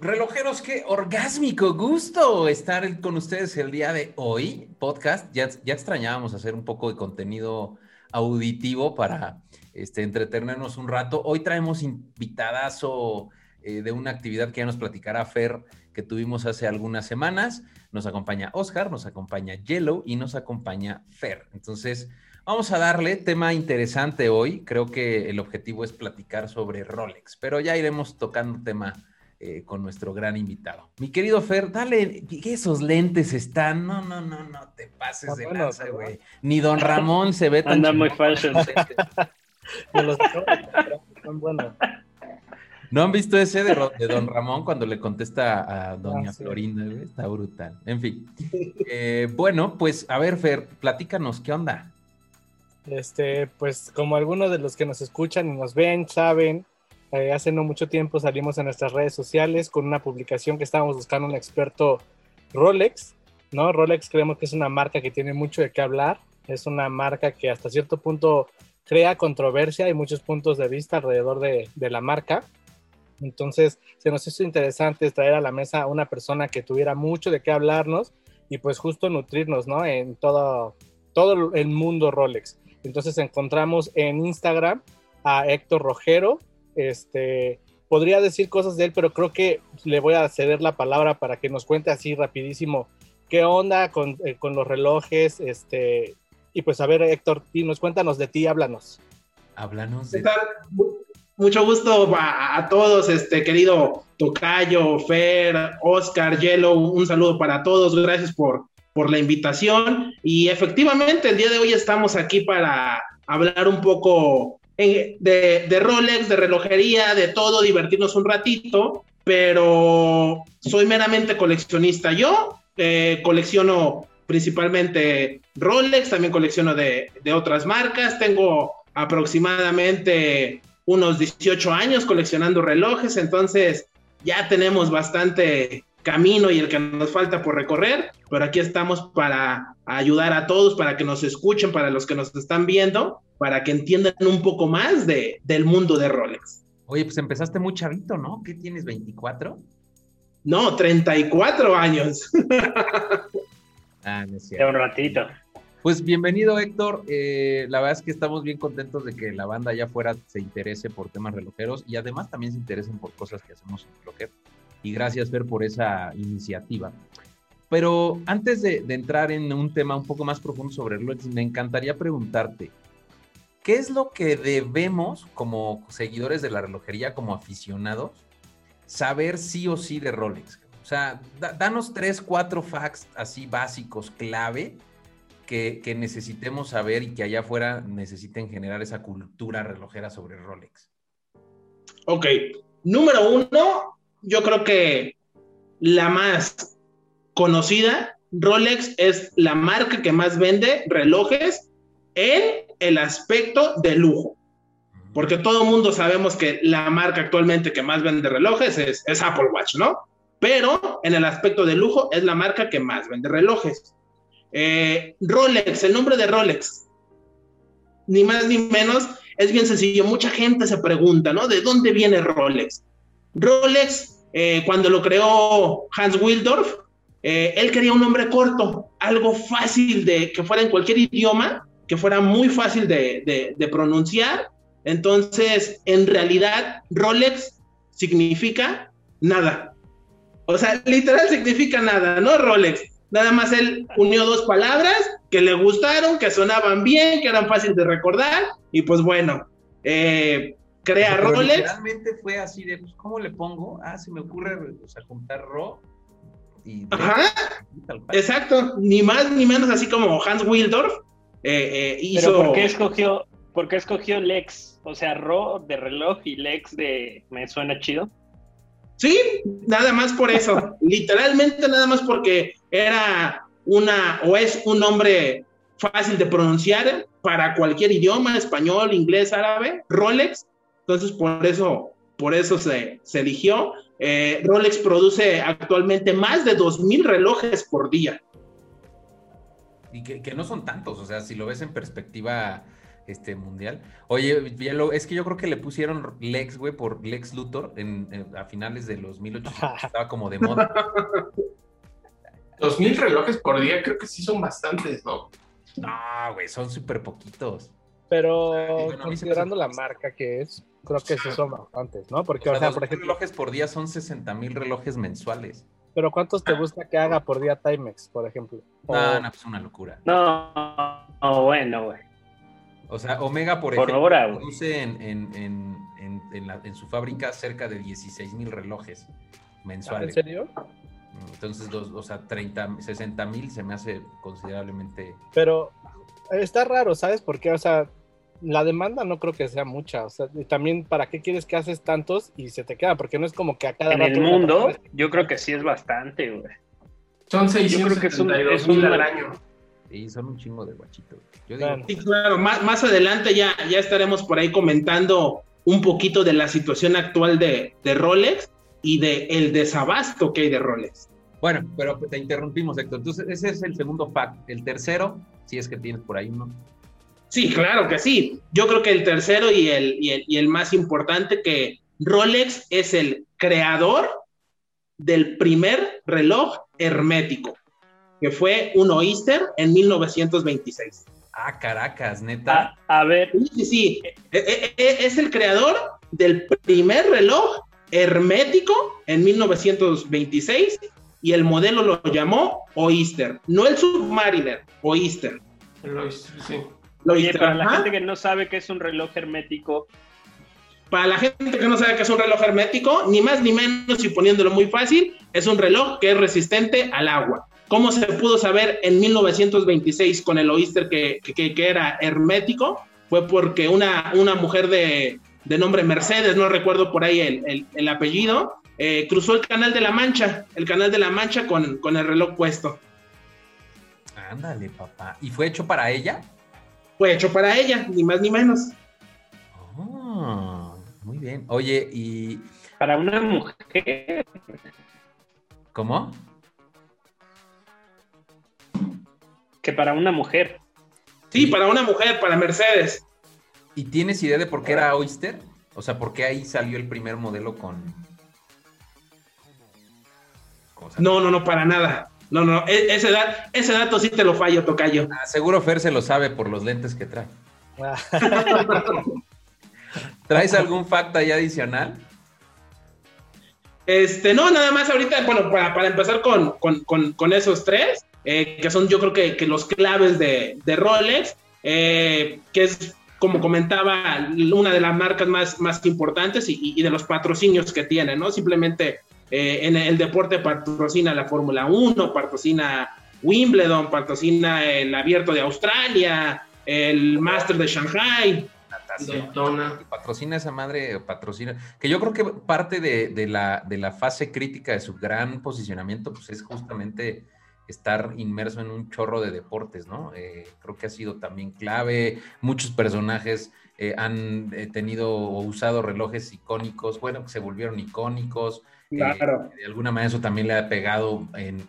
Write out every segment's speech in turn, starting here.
Relojeros, qué orgásmico gusto estar con ustedes el día de hoy. Podcast, ya, extrañábamos hacer un poco de contenido auditivo para este, entretenernos un rato. Hoy traemos invitadazo eh, de una actividad que ya nos platicará Fer que tuvimos hace algunas semanas. Nos acompaña Oscar, nos acompaña Yellow y nos acompaña Fer. Entonces, vamos a darle tema interesante hoy. Creo que el objetivo es platicar sobre Rolex, pero ya iremos tocando tema eh, con nuestro gran invitado. Mi querido Fer, dale, que esos lentes están. No, no, no, no te pases de lanza, güey. Ni Don Ramón se ve tan. Anda muy falso. ¿No han visto ese de, Don Ramón cuando le contesta a Doña ah, Florinda? Está brutal. En fin. Eh, bueno, pues a ver, Fer, platícanos, ¿qué onda? Este, pues como algunos de los que nos escuchan y nos ven, saben, eh, hace no mucho tiempo salimos en nuestras redes sociales con una publicación que estábamos buscando un experto Rolex, ¿no? Rolex creemos que es una marca que tiene mucho de qué hablar, es una marca que hasta cierto punto crea controversia y muchos puntos de vista alrededor de, de la marca. Entonces, se nos hizo interesante traer a la mesa a una persona que tuviera mucho de qué hablarnos y pues justo nutrirnos, ¿no? En todo, todo el mundo Rolex. Entonces encontramos en Instagram a Héctor Rojero. Este, podría decir cosas de él, pero creo que le voy a ceder la palabra para que nos cuente así rapidísimo qué onda con, eh, con los relojes, este, y pues a ver, Héctor, nos cuéntanos de ti, háblanos. Háblanos de... Mucho gusto a, todos, este querido Tocayo, Fer, Oscar, Yellow, un saludo para todos, gracias por, por la invitación. Y efectivamente, el día de hoy estamos aquí para hablar un poco eh, de, Rolex, de relojería, de todo, divertirnos un ratito, pero soy meramente coleccionista. Yo eh, colecciono principalmente Rolex, también colecciono de, de otras marcas, tengo aproximadamente unos 18 años coleccionando relojes, entonces ya tenemos bastante camino y el que nos falta por recorrer, pero aquí estamos para ayudar a todos, para que nos escuchen, para los que nos están viendo, para que entiendan un poco más de, del mundo de Rolex. Oye, pues empezaste muy chavito, ¿no? ¿Qué tienes, 24? No, 34 años. ah, no es cierto. un ratito. Pues bienvenido Héctor, eh, la verdad es que estamos bien contentos de que la banda allá afuera se interese por temas relojeros y además también se interesen por cosas que hacemos en relojero. Y gracias Fer por esa iniciativa. Pero antes de, entrar en un tema un poco más profundo sobre Rolex, me encantaría preguntarte, ¿qué es lo que debemos como seguidores de la relojería, como aficionados, saber sí o sí de Rolex? O sea, danos tres, cuatro facts así básicos, clave, que, necesitemos saber y que allá afuera necesiten generar esa cultura relojera sobre Rolex? Ok, número uno, yo creo que la más conocida, Rolex es la marca que más vende relojes en el aspecto de lujo. Porque todo el mundo sabemos que la marca actualmente que más vende relojes es, es Apple Watch, ¿no? Pero en el aspecto de lujo es la marca que más vende relojes. Eh, Rolex, el nombre de Rolex, ni más ni menos, es bien sencillo. Mucha gente se pregunta, ¿no? ¿De dónde viene Rolex? Rolex, eh, cuando lo creó Hans Wildorf, eh, él quería un nombre corto, algo fácil de que fuera en cualquier idioma, que fuera muy fácil de, de pronunciar. Entonces, en realidad, Rolex significa nada. O sea, literal significa nada, ¿no? Rolex. Nada más él unió dos palabras que le gustaron, que sonaban bien, que eran fáciles de recordar, y pues bueno, eh, crea roles. Realmente fue así de, pues, ¿cómo le pongo? Ah, se me ocurre, o sea, juntar ro y... Ajá, exacto, ni más ni menos así como Hans Wildorf eh, eh, hizo... ¿Pero por qué escogió, por qué escogió Lex? O sea, ro de reloj y Lex de... ¿Me suena chido? Sí, nada más por eso, literalmente nada más porque era una o es un nombre fácil de pronunciar para cualquier idioma, español, inglés, árabe, Rolex. Entonces, por eso, por eso se, se eligió. Eh, Rolex produce actualmente más de 2.000 relojes por día. Y que, no son tantos, o sea, si lo ves en perspectiva este mundial. Oye, es que yo creo que le pusieron Lex, güey, por Lex Luthor en, a finales de los 1800. Estaba como de moda. Dos mil relojes por día creo que sí son bastantes, ¿no? No, güey, son súper poquitos. Pero considerando la marca que es, creo que sí son bastantes, ¿no? Porque, o sea, por ejemplo. relojes por día son 60 mil relojes mensuales. Pero ¿cuántos te gusta que haga por día Timex, por ejemplo? No, no, pues una locura. No, no bueno, güey. O sea, Omega, por, ejemplo, produce en, en, en, en, su fábrica cerca de 16 mil relojes mensuales. ¿En serio? Entonces, o sea, 30, 60 mil se me hace considerablemente. Pero está raro, ¿sabes por qué? O sea, la demanda no creo que sea mucha. O sea, también, ¿para qué quieres que haces tantos y se te queda? Porque no es como que a cada En el mundo, yo creo que sí es bastante, güey. Son 672 mil al año. Sí, son un chingo de guachitos. Sí, claro, más, más adelante ya, ya estaremos por ahí comentando un poquito de la situación actual de, de Rolex y de el desabasto que hay de Rolex. Bueno, pero te interrumpimos, Héctor. Entonces, ese es el segundo fact. El tercero, si es que tienes por ahí uno. Sí, claro que sí. Yo creo que el tercero y el, y el, más importante, que Rolex es el creador del primer reloj hermético, que fue un Oyster en 1926. Ah, Caracas, neta. Ah, a, ver. Sí, sí, sí. E, e, e, es el creador del primer reloj hermético en 1926 y el modelo lo llamó Oyster, no el Submariner, Oyster. El Oyster, sí. Oye, para la gente que no sabe qué es un reloj hermético. Para la gente que no sabe qué es un reloj hermético, ni más ni menos y poniéndolo muy fácil, es un reloj que es resistente al agua. ¿Cómo se pudo saber en 1926 con el Oyster que, que, era hermético? Fue porque una, una mujer de, de nombre Mercedes, no recuerdo por ahí el, el, el apellido, eh, cruzó el canal de la Mancha, el canal de la Mancha con, con el reloj puesto. Ándale, papá. ¿Y fue hecho para ella? Fue hecho para ella, ni más ni menos. Oh, muy bien. Oye, y. Para una mujer. ¿Cómo? Que para una mujer. Sí, para una mujer, para Mercedes. ¿Y tienes idea de por qué era Oyster? O sea, ¿por qué ahí salió el primer modelo con... No, no, no, para nada. No, no, e, ese, ese dato sí te lo fallo, Tocayo. Ah, seguro Fer se lo sabe por los lentes que trae. ¿Traes algún facto ahí adicional? Este, no, nada más ahorita, bueno, para, empezar con, esos tres, eh, que son yo creo que, los claves de, Rolex, eh, que es, como comentaba, una de las marcas más, más importantes y, y, de los patrocinios que tiene, ¿no? Simplemente eh, en el deporte patrocina la Fórmula 1, patrocina Wimbledon, patrocina el Abierto de Australia, el Master de Shanghai. Patrocina esa madre, patrocina. Que yo creo que parte de, la, de la fase crítica de su gran posicionamiento, pues es justamente estar inmerso en un chorro de deportes, ¿no? Eh, creo que ha sido también clave. Muchos personajes eh, han tenido o usado relojes icónicos, bueno, que se volvieron icónicos. Claro. de alguna manera eso también le ha pegado en,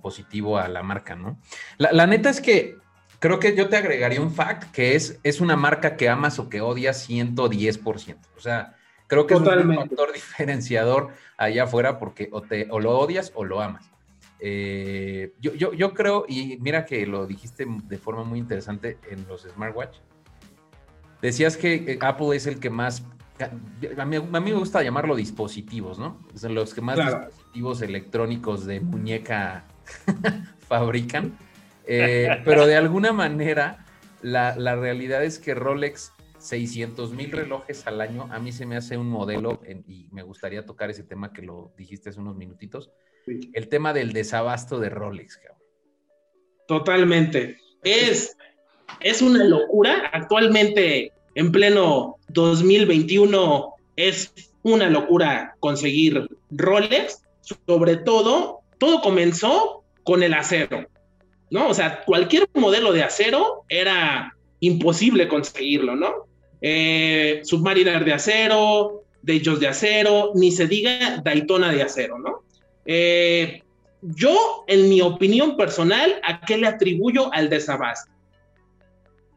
positivo a la marca, ¿no? La, neta es que creo que yo te agregaría un fact que es, es una marca que amas o que odias 110%. O sea, creo que es un factor diferenciador allá afuera porque o, te, o lo odias o lo amas. Eh, yo, yo, yo creo, y mira que lo dijiste de forma muy interesante en los smartwatch, decías que eh, Apple es el que más a mí, me gusta llamarlo dispositivos, ¿no? Son los que más dispositivos electrónicos de muñeca fabrican. Eh, pero de alguna manera, la, realidad es que Rolex, 600 mil relojes al año, a mí se me hace un modelo, y me gustaría tocar ese tema que lo dijiste hace unos minutitos, el tema del desabasto de Rolex. Cabrón. Totalmente. Es, es una locura. Actualmente en pleno 2021 es una locura conseguir Rolex, sobre todo, todo comenzó con el acero, ¿no? O sea, cualquier modelo de acero era imposible conseguirlo, ¿no? Eh, Submariner de acero, Dayos de acero, ni se diga Daytona de acero, ¿no? Eh, yo, en mi opinión personal, ¿a qué le atribuyo al desabasto?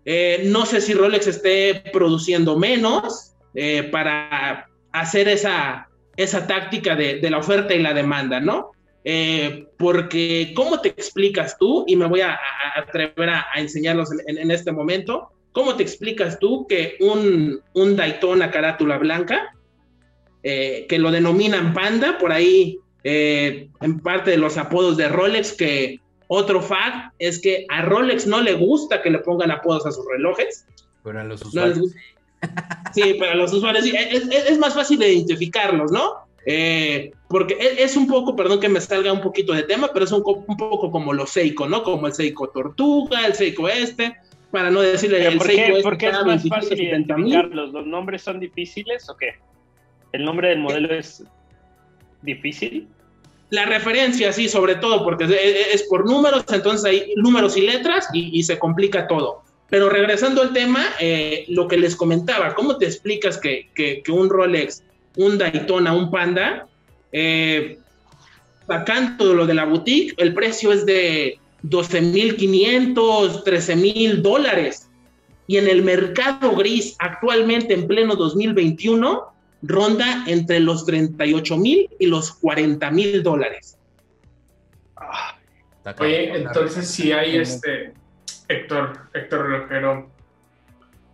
Eh, no sé si Rolex esté produciendo menos eh, para hacer esa, esa táctica de, la oferta y la demanda, ¿no? Eh, porque, ¿cómo te explicas tú? Y me voy a, atrever a, enseñarlos en, este momento. ¿Cómo te explicas tú que un, un Daytona carátula blanca, que lo denominan Panda, por ahí en parte de los apodos de Rolex, que otro fact es que a Rolex no le gusta que le pongan apodos a sus relojes. Pero a los usuarios. sí. pero a los usuarios sí. Es, más fácil de identificarlos, ¿no? Eh, porque es, un poco, perdón que me salga un poquito de tema, pero es un, poco como los Seiko, ¿no? Como el Seiko Tortuga, el Seiko este, para no decirle el ¿por Seiko qué, este. ¿Por qué es más fácil identificarlos? ¿Los nombres son difíciles o qué? ¿El nombre del modelo es difícil? La referencia, sí, sobre todo, porque es, por números, entonces hay números y letras y, se complica todo. Pero regresando al tema, eh, lo que les comentaba, ¿cómo te explicas que, un Rolex, un Daytona, un Panda, eh, sacando lo de la boutique, el precio es de 12.500, 13.000 dólares? Y en el mercado gris, actualmente en pleno 2021, ronda entre los 38 mil y los 40 mil dólares. Oye, entonces si hay este Héctor, Héctor Relojero,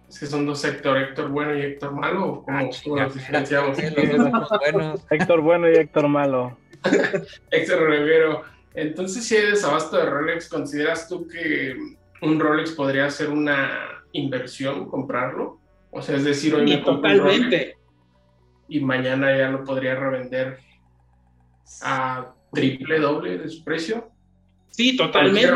es que son dos Héctor, Héctor bueno y Héctor malo, ¿cómo, ah, los diferenciamos? Héctor bueno y Héctor malo. Héctor Relojero, entonces si hay desabasto de Rolex, ¿consideras tú que un Rolex podría ser una inversión comprarlo? O sea, es decir, hoy me totalmente y mañana ya lo podría revender a triple, doble de su precio. Sí, totalmente.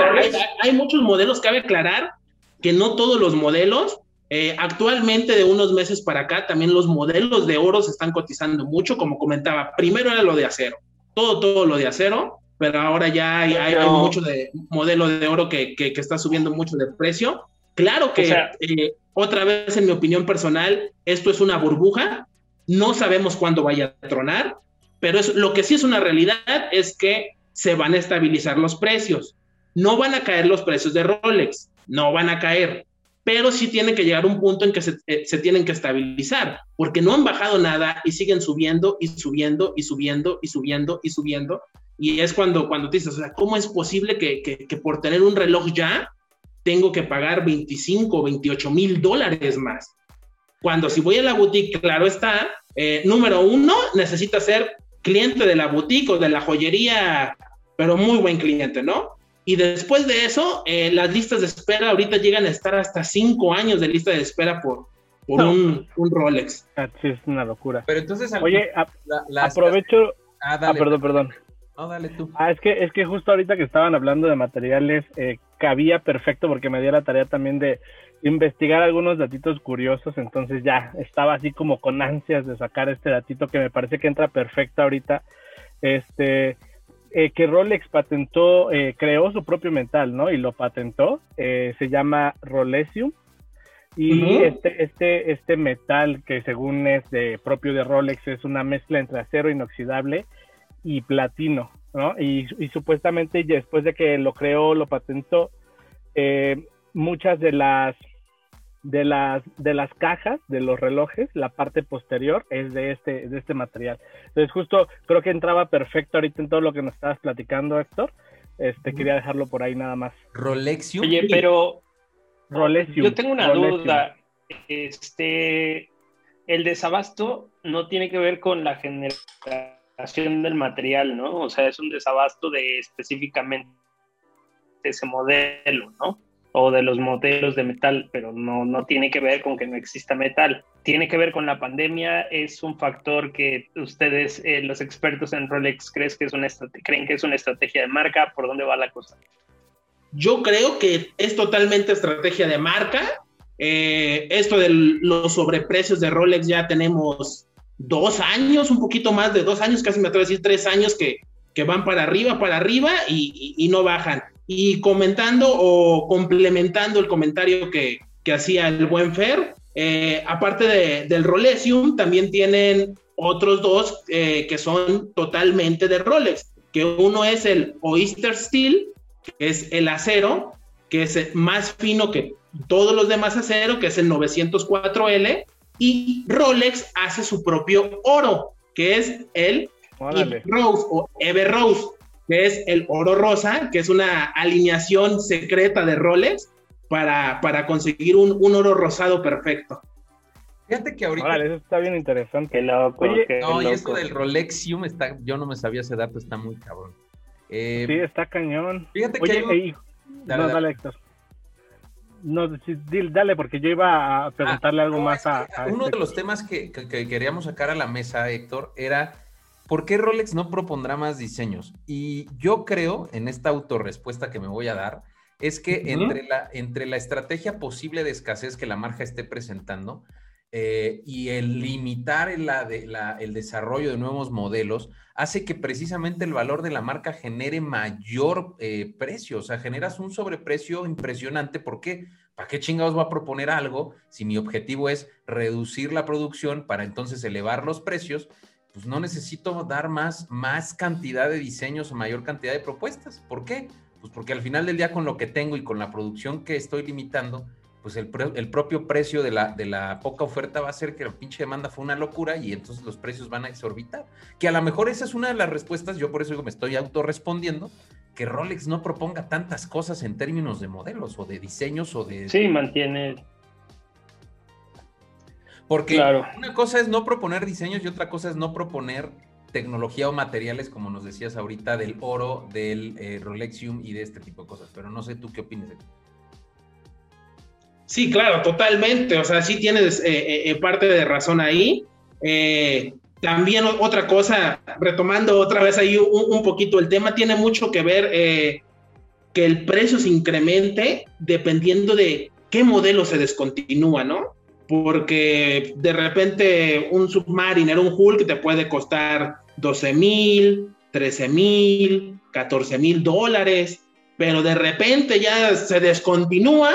Hay, muchos modelos, cabe aclarar que no todos los modelos, eh, actualmente de unos meses para acá, también los modelos de oro se están cotizando mucho, como comentaba, primero era lo de acero, todo, todo lo de acero, pero ahora ya hay, hay, mucho de modelo de oro que, que, está subiendo mucho de precio. Claro que, eh, otra vez, en mi opinión personal, esto es una burbuja, no sabemos cuándo vaya a tronar, pero lo que sí es una realidad es que se van a estabilizar los precios. No van a caer los precios de Rolex, no van a caer, pero sí tiene que llegar un punto en que se, eh, tienen que estabilizar, porque no han bajado nada y siguen subiendo y subiendo y subiendo y subiendo y subiendo. Y es cuando, cuando te dices, ¿cómo es posible que, que por tener un reloj ya tengo que pagar 25 o 28 mil dólares más? Cuando si voy a la boutique, claro está, eh, número uno, necesita ser cliente de la boutique o de la joyería, pero muy buen cliente, ¿no? Y después de eso, eh, las listas de espera ahorita llegan a estar hasta cinco años de lista de espera por, por un, Rolex. Ah, sí, es una locura. Pero entonces, oye, aprovecho. Ah, dale. ah, perdón, perdón. No, dale tú. Ah, es que, es que justo ahorita que estaban hablando de materiales, eh, cabía perfecto porque me dio la tarea también de investigar algunos datitos curiosos, entonces ya estaba así como con ansias de sacar este datito que me parece que entra perfecto ahorita. Este, eh, que Rolex patentó, eh, creó su propio metal, ¿no? Y lo patentó, eh, se llama Rolesium. Y este, este, este metal que según es de, propio de Rolex es una mezcla entre acero inoxidable y platino, ¿no? Y, y supuestamente después de que lo creó, lo patentó, muchas de las de las, de las cajas de los relojes, la parte posterior es de este, de este material. Entonces justo creo que entraba perfecto ahorita en todo lo que nos estabas platicando, Héctor. Este, quería dejarlo por ahí nada más. Rolexium. Oye, pero Rolexium. Yo tengo una duda. Este, el desabasto no tiene que ver con la generación del material, ¿no? O sea, es un desabasto de específicamente ese modelo, ¿no? O de los modelos de metal, pero no, no tiene que ver con que no exista metal. Tiene que ver con la pandemia, es un factor que ustedes, eh, los expertos en Rolex, ¿crees que es una creen que es una estrategia de marca. ¿Por dónde va la cosa? Yo creo que es totalmente estrategia de marca. Eh, esto de los sobreprecios de Rolex ya tenemos dos años, un poquito más de dos años, casi me atrevo a decir tres años que, que van para arriba, para arriba y, y no bajan. Y comentando o complementando el comentario que, hacía el buen Fer, eh, aparte de, del Rolesium, también tienen otros dos eh, que son totalmente de Rolex, que uno es el Oyster Steel, que es el acero, que es más fino que todos los demás acero, que es el 904L, y Rolex hace su propio oro, que es el Rose o Ever Rose, que es el oro rosa, que es una alineación secreta de Rolex para, para conseguir un, un oro rosado perfecto. Fíjate que ahorita. Vale, eso está bien interesante. Oye, no, y eso del Rolexium está, yo no me sabía ese dato, está muy cabrón. Eh, sí, está cañón. Fíjate que. no, dale, Héctor. No, dale, porque yo iba a preguntarle ah, algo más a, Uno de los temas que, queríamos sacar a la mesa, Héctor, era ¿por qué Rolex no propondrá más diseños? Y yo creo, en esta autorrespuesta que me voy a dar, es que entre, la, entre la estrategia posible de escasez que la marca esté presentando eh, y el limitar el desarrollo de nuevos modelos, hace que precisamente el valor de la marca genere mayor eh, precio, o sea, generas un sobreprecio impresionante. ¿Por qué? ¿Para qué chingados va a proponer algo si mi objetivo es reducir la producción para entonces elevar los precios? Pues no necesito dar más, más cantidad de diseños o mayor cantidad de propuestas. ¿Por qué? Pues porque al final del día con lo que tengo y con la producción que estoy limitando, pues el, propio precio de la, de la poca oferta va a hacer que la pinche demanda fue una locura y entonces los precios van a exorbitar. Que a lo mejor esa es una de las respuestas, yo por eso digo, me estoy autorrespondiendo, que Rolex no proponga tantas cosas en términos de modelos o de diseños o de... Sí, mantiene... Porque una cosa es no proponer diseños y otra cosa es no proponer tecnología o materiales, como nos decías ahorita, del oro, del eh, Rolexium y de este tipo de cosas. Pero no sé tú qué opinas de Sí, claro, totalmente. O sea, sí tienes eh, eh, parte de razón ahí. también otra cosa, retomando otra vez ahí un, poquito el tema, tiene mucho que ver que el precio se incremente dependiendo de qué modelo se descontinúa, ¿no? Porque de repente un Submariner, un Hulk te puede costar 12 mil, 13 mil, 14 mil dólares, pero de repente ya se descontinúa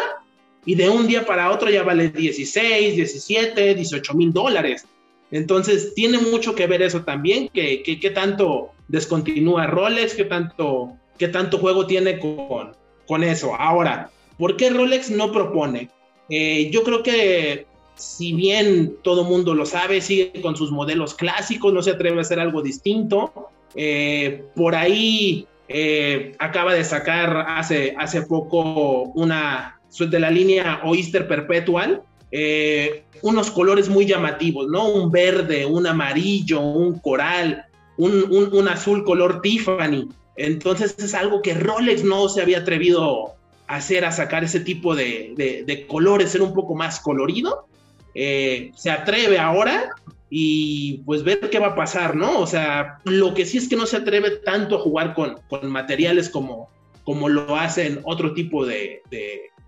y de un día para otro ya vale 16, 17, 18 mil dólares. Entonces, tiene mucho que ver eso también, que, que, tanto descontinúa Rolex, qué tanto, qué tanto juego tiene con, con eso. Ahora, ¿por qué Rolex no propone? Eh, yo creo que si bien todo mundo lo sabe, sigue con sus modelos clásicos, no se atreve a hacer algo distinto. Eh, por ahí eh, acaba de sacar hace, hace poco una, de la línea Oyster Perpetual, eh, unos colores muy llamativos, ¿no? Un verde, un amarillo, un coral, un, azul color Tiffany. Entonces es algo que Rolex no se había atrevido a hacer, a sacar ese tipo de, colores, ser un poco más colorido. Eh, se atreve ahora y pues ver qué va a pasar, ¿no? O sea, lo que sí es que no se atreve tanto a jugar con, materiales como, como lo hacen otro tipo de,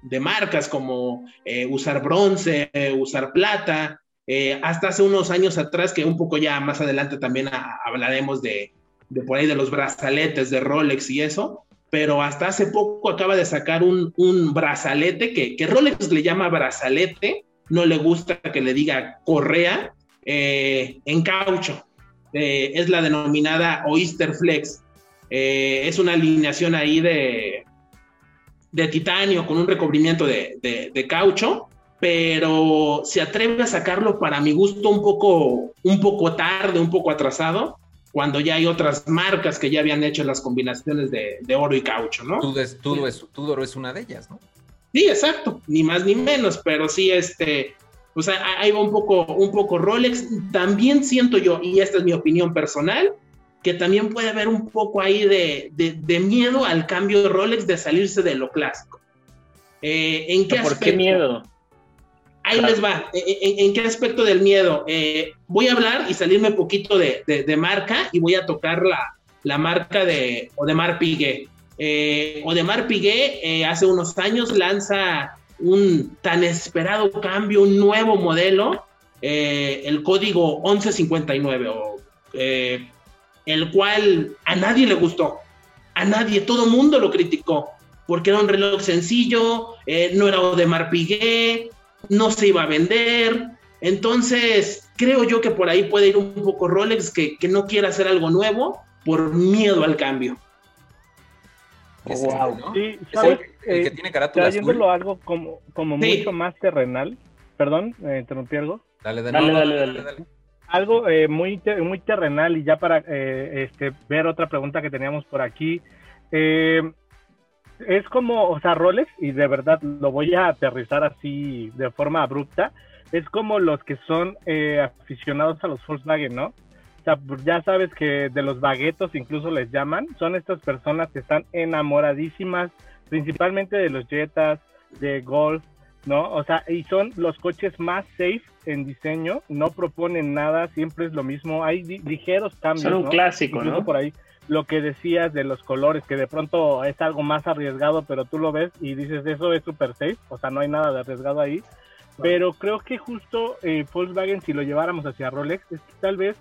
de marcas como eh, usar bronce, usar plata. Eh, hasta hace unos años atrás, que un poco ya más adelante también hablaremos de, de, por ahí de los brazaletes de Rolex y eso, pero hasta hace poco acaba de sacar un, un brazalete que, que, Rolex le llama brazalete, no le gusta que le diga correa, eh, en caucho. es la denominada Oyster Flex. es una alineación ahí de, de titanio con un recubrimiento de, caucho, pero se atreve a sacarlo para mi gusto un poco, un poco tarde, un poco atrasado, cuando ya hay otras marcas que ya habían hecho las combinaciones de, oro y caucho, ¿no? Tudor es, es una de ellas, ¿no? Sí, exacto, ni más ni menos, pero sí, este, o sea, ahí va un poco, un poco Rolex. También siento yo, y esta es mi opinión personal, que también puede haber un poco ahí de, miedo al cambio de Rolex de salirse de lo clásico. Eh, ¿En qué ¿Por qué miedo? Ahí les va. Eh, eh, ¿En, qué aspecto del miedo? voy a hablar y salirme un poquito de, marca y voy a tocar la, marca de Odemar Piguet. Odemar Piguet hace unos años lanza un tan esperado cambio, un nuevo modelo, el código 1159 o el cual a nadie le gustó, a nadie, todo el mundo lo criticó, porque era un reloj sencillo, eh, no era de Piguet, no se iba a vender, entonces creo yo que por ahí puede ir un poco Rolex que, no quiera hacer algo nuevo por miedo al cambio. Wow. Sí, ¿sabes? El, que eh, tiene carátula azul. algo como, como mucho más terrenal. Perdón, me interrumpí algo. Dale, dale, dale, dale, dale, Algo eh, muy, muy terrenal y ya para eh, este, ver otra pregunta que teníamos por aquí. Eh, es como, o sea, Rolex, y de verdad lo voy a aterrizar así de forma abrupta, es como los que son eh, aficionados a los Volkswagen, ¿no? O sea, ya sabes que de los baguetos incluso les llaman, son estas personas que están enamoradísimas, principalmente de los Jetas, de Golf, ¿no? O sea, y son los coches más safe en diseño, no proponen nada, siempre es lo mismo, hay ligeros cambios. Son un clásico, incluso ¿no? por ahí lo que decías de los colores, que de pronto es algo más arriesgado, pero tú lo ves y dices, eso es super safe, o sea, no hay nada de arriesgado ahí. Pero creo que justo eh, Volkswagen, si lo lleváramos hacia Rolex, es que tal vez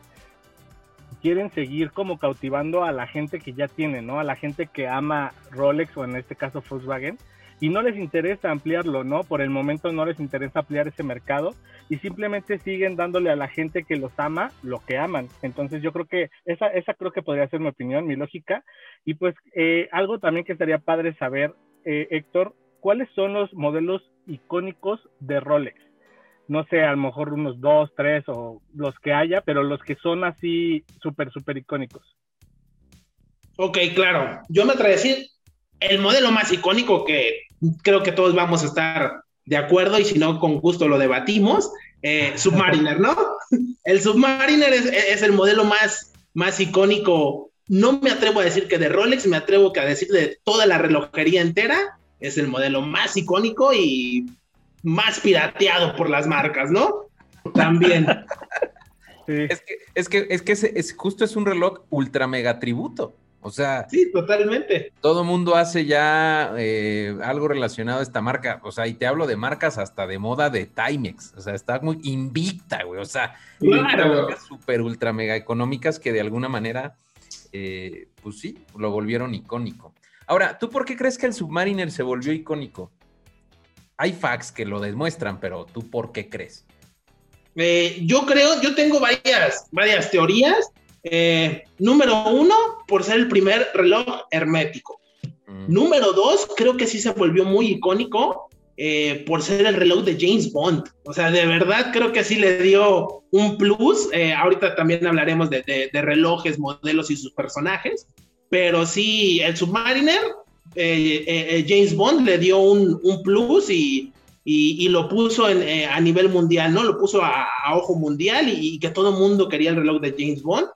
quieren seguir como cautivando a la gente que ya tiene, ¿no? A la gente que ama Rolex o en este caso Volkswagen y no les interesa ampliarlo, ¿no? Por el momento no les interesa ampliar ese mercado y simplemente siguen dándole a la gente que los ama lo que aman. Entonces yo creo que esa, esa creo que podría ser mi opinión, mi lógica. Y pues eh, algo también que sería padre saber, eh, Héctor, ¿cuáles son los modelos icónicos de Rolex? No sé, a lo mejor unos dos, tres o los que haya, pero los que son así súper, súper icónicos. Ok, claro. Yo me atrevo a decir el modelo más icónico que creo que todos vamos a estar de acuerdo y si no, con gusto lo debatimos. Eh, Submariner, ¿no? El Submariner es, el modelo más, más icónico. No me atrevo a decir que de Rolex, me atrevo a decir de toda la relojería entera. Es el modelo más icónico y más pirateado por las marcas, ¿no? También. Es que, es que, es que es, justo es un reloj ultra mega tributo. O sea, sí, totalmente. Todo mundo hace ya eh, algo relacionado a esta marca. O sea, y te hablo de marcas hasta de moda de Timex. O sea, está muy invicta, güey. O sea, claro. super ultra mega económicas que de alguna manera, eh, pues sí, lo volvieron icónico. Ahora, ¿tú por qué crees que el Submariner se volvió icónico? Hay facts que lo demuestran, pero ¿tú por qué crees? Eh, yo creo, yo tengo varias, varias teorías. Eh, número uno, por ser el primer reloj hermético. Mm. Número dos, creo que sí se volvió muy icónico eh, por ser el reloj de James Bond. O sea, de verdad creo que sí le dio un plus. Eh, ahorita también hablaremos de, relojes, modelos y sus personajes. Pero sí, el Submariner, James Bond le dio un, plus y, lo puso a nivel mundial, ¿no? Lo puso a, ojo mundial y, y, que todo el mundo quería el reloj de James Bond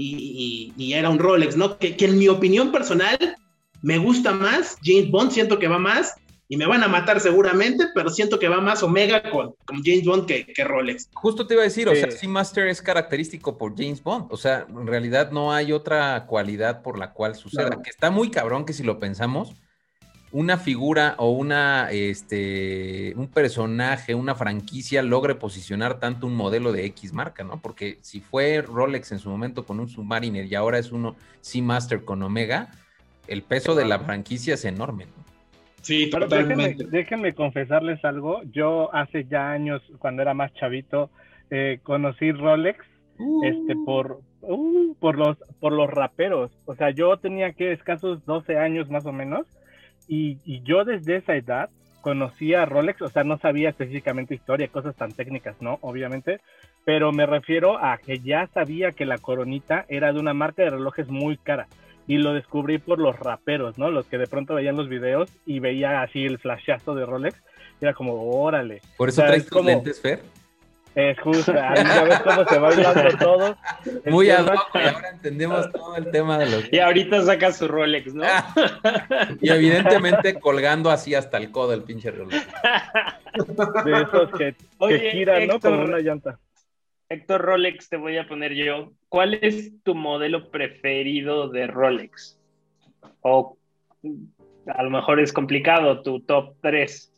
y, era un Rolex, ¿no? Que, en mi opinión personal me gusta más, James Bond siento que va más, y me van a matar seguramente, pero siento que va más Omega con, con James Bond que, que, Rolex. Justo te iba a decir, o sea, Seamaster es característico por James Bond, o sea, en realidad no hay otra cualidad por la cual suceda, que está muy cabrón que si lo pensamos, una figura o una, este, un personaje, una franquicia logre posicionar tanto un modelo de X marca, ¿no? Porque si fue Rolex en su momento con un Submariner y ahora es uno Seamaster con Omega, el peso de la franquicia es enorme, ¿no? Sí, totalmente. Déjenme, confesarles algo. Yo hace ya años, cuando era más chavito, eh, conocí Rolex este, uh. por, uh, por, los, por los raperos. O sea, yo tenía que escasos 12 años más o menos y, yo desde esa edad conocía Rolex, o sea, no sabía específicamente historia, cosas tan técnicas, ¿no? Obviamente, pero me refiero a que ya sabía que la coronita era de una marca de relojes muy cara. Y lo descubrí por los raperos, ¿no? Los que de pronto veían los videos y veía así el flashazo de Rolex. era como, órale. ¿Por eso traes tus lentes, Fer? Es justo, ahí ya ves cómo se va bailando todo. Muy ad y ahora entendemos todo el tema de los. Y ahorita saca su Rolex, ¿no? y evidentemente colgando así hasta el codo el pinche Rolex. De esos que, giran, ¿no? Como una llanta. Héctor Rolex, te voy a poner yo. ¿Cuál es tu modelo preferido de Rolex? O a lo mejor es complicado, tu top 3.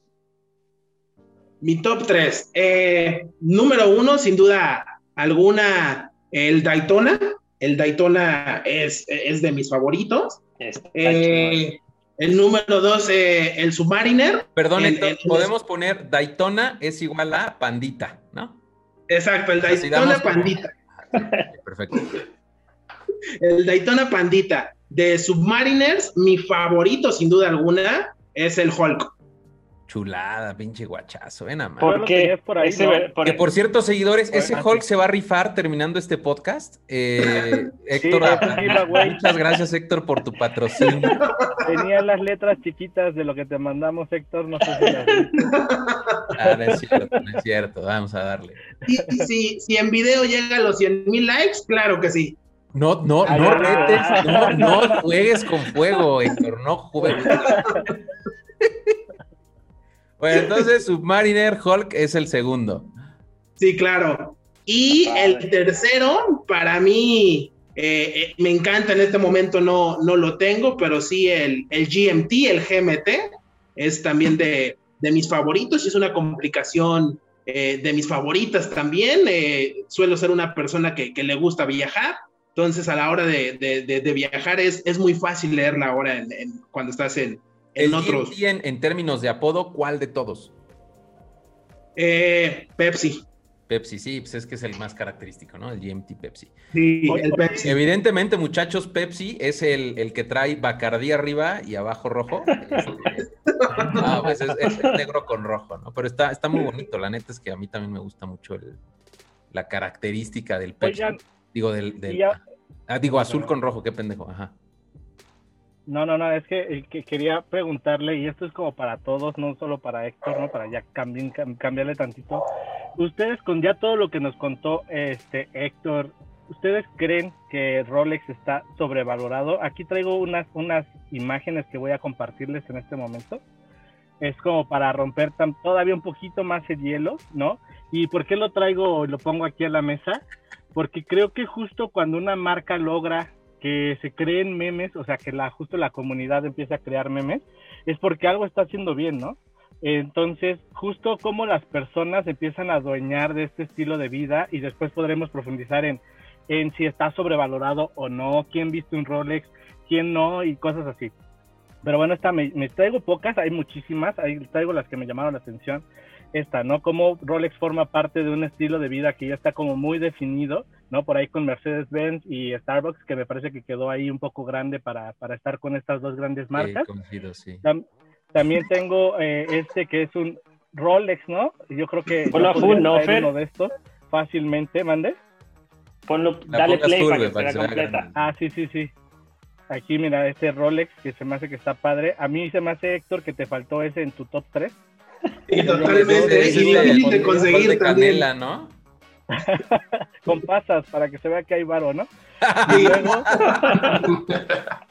Mi top 3. Eh, número uno, sin duda alguna, el Daytona. El Daytona es, es de mis favoritos. Eh, el número dos, eh, el Submariner. Perdón, podemos poner Daytona es igual a Pandita, ¿no? Exacto, el Daytona Pandita. Perfecto. el Daytona Pandita. De Submariners, mi favorito, sin duda alguna, es el Hulk. Chulada, pinche guachazo, ven a Porque por ahí, que por cierto, seguidores, ese Hulk se va a rifar terminando este podcast. Eh, Héctor, muchas gracias, Héctor, por tu patrocinio. Tenía las letras chiquitas de lo que te mandamos, Héctor, no sé si las Ah, no es cierto, no es cierto, vamos a darle. Si, si en video llega a los 100 mil likes, claro que sí. No, no, no retes, no, no juegues con fuego, Héctor, no juegues. Bueno, entonces Submariner Hulk es el segundo. Sí, claro. Y el tercero, para mí, eh, eh, me encanta en este momento, no, no lo tengo, pero sí el, el GMT, el GMT, es también de, mis favoritos y es una complicación eh, de mis favoritas también. suelo ser una persona que, le gusta viajar, entonces a la hora de, viajar es, es, muy fácil leerla ahora cuando estás en, en otros. en, términos de apodo, ¿cuál de todos? Eh, Pepsi. Pepsi, sí, pues es que es el más característico, ¿no? El GMT Pepsi. Sí, el Pepsi. Evidentemente, muchachos, Pepsi es el, que trae Bacardí arriba y abajo rojo. Este, no, pues es, negro con rojo, ¿no? Pero está, está muy bonito. La neta es que a mí también me gusta mucho la característica del Pepsi. digo, del, ah, digo, azul con rojo, qué pendejo. Ajá. No, no, no, es que, quería preguntarle, y esto es como para todos, no solo para Héctor, ¿no? Para ya cambiarle tantito. Ustedes, con ya todo lo que nos contó este Héctor, ¿ustedes creen que Rolex está sobrevalorado? Aquí traigo unas, unas imágenes que voy a compartirles en este momento. Es como para romper todavía un poquito más el hielo, ¿no? ¿Y por qué lo traigo, lo pongo aquí a la mesa? Porque creo que justo cuando una marca logra que se creen memes, o sea, que la, justo la comunidad empieza a crear memes, es porque algo está haciendo bien, ¿no? Entonces, justo como las personas empiezan a adueñar de este estilo de vida y después podremos profundizar en, en si está sobrevalorado o no, quién viste un Rolex, quién no y cosas así. Pero bueno, esta me, me traigo pocas, hay muchísimas, ahí traigo las que me llamaron la atención esta, ¿no? Como Rolex forma parte de un estilo de vida que ya está como muy definido, ¿no? Por ahí con Mercedes-Benz y Starbucks, que me parece que quedó ahí un poco grande para, para estar con estas dos grandes marcas. Sí, también tengo eh, este que es un Rolex, ¿no? Yo creo que Ponlo full, ¿no, uno de estos fácilmente, ¿mande? Ponlo, dale play para que, completa. Ah, sí, sí, sí. Aquí, mira, este Rolex que se me hace que está padre. A mí se me hace, Héctor, que te faltó ese en tu top 3. Y totalmente, es difícil de conseguir también. Canela, ¿no? Con pasas para que se vea que hay varo, ¿no?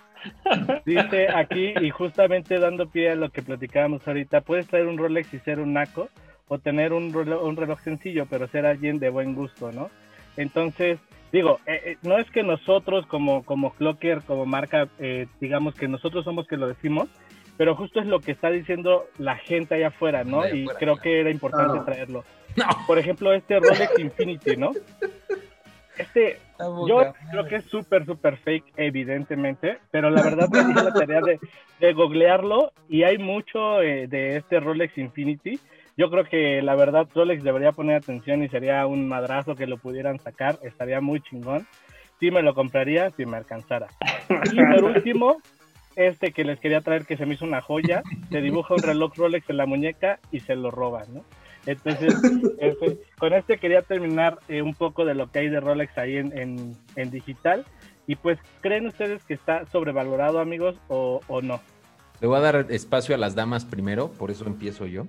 dice aquí, y justamente dando pie a lo que platicábamos ahorita, puedes traer un Rolex y ser un naco, o tener un reloj, un reloj sencillo, pero ser alguien de buen gusto, ¿no? Entonces, digo, eh, eh, no es que nosotros como, como Clocker, como marca, eh, digamos que nosotros somos que lo decimos, pero justo es lo que está diciendo la gente allá afuera, ¿no? y creo que era importante traerlo. Por ejemplo, este Rolex Infinity, ¿no? Este, yo creo que es súper, súper fake, evidentemente, pero la verdad me hice la tarea de, de googlearlo y hay mucho eh, de este Rolex Infinity. Yo creo que la verdad Rolex debería poner atención y sería un madrazo que lo pudieran sacar, estaría muy chingón. Sí me lo compraría si me alcanzara. Y por último, este que les quería traer que se me hizo una joya, se dibuja un reloj Rolex en la muñeca y se lo roban, ¿no? Entonces, este, con este quería terminar eh, un poco de lo que hay de Rolex ahí en, en, digital. Y pues, ¿creen ustedes que está sobrevalorado, amigos, o, no? Le voy a dar espacio a las damas primero, por eso empiezo yo.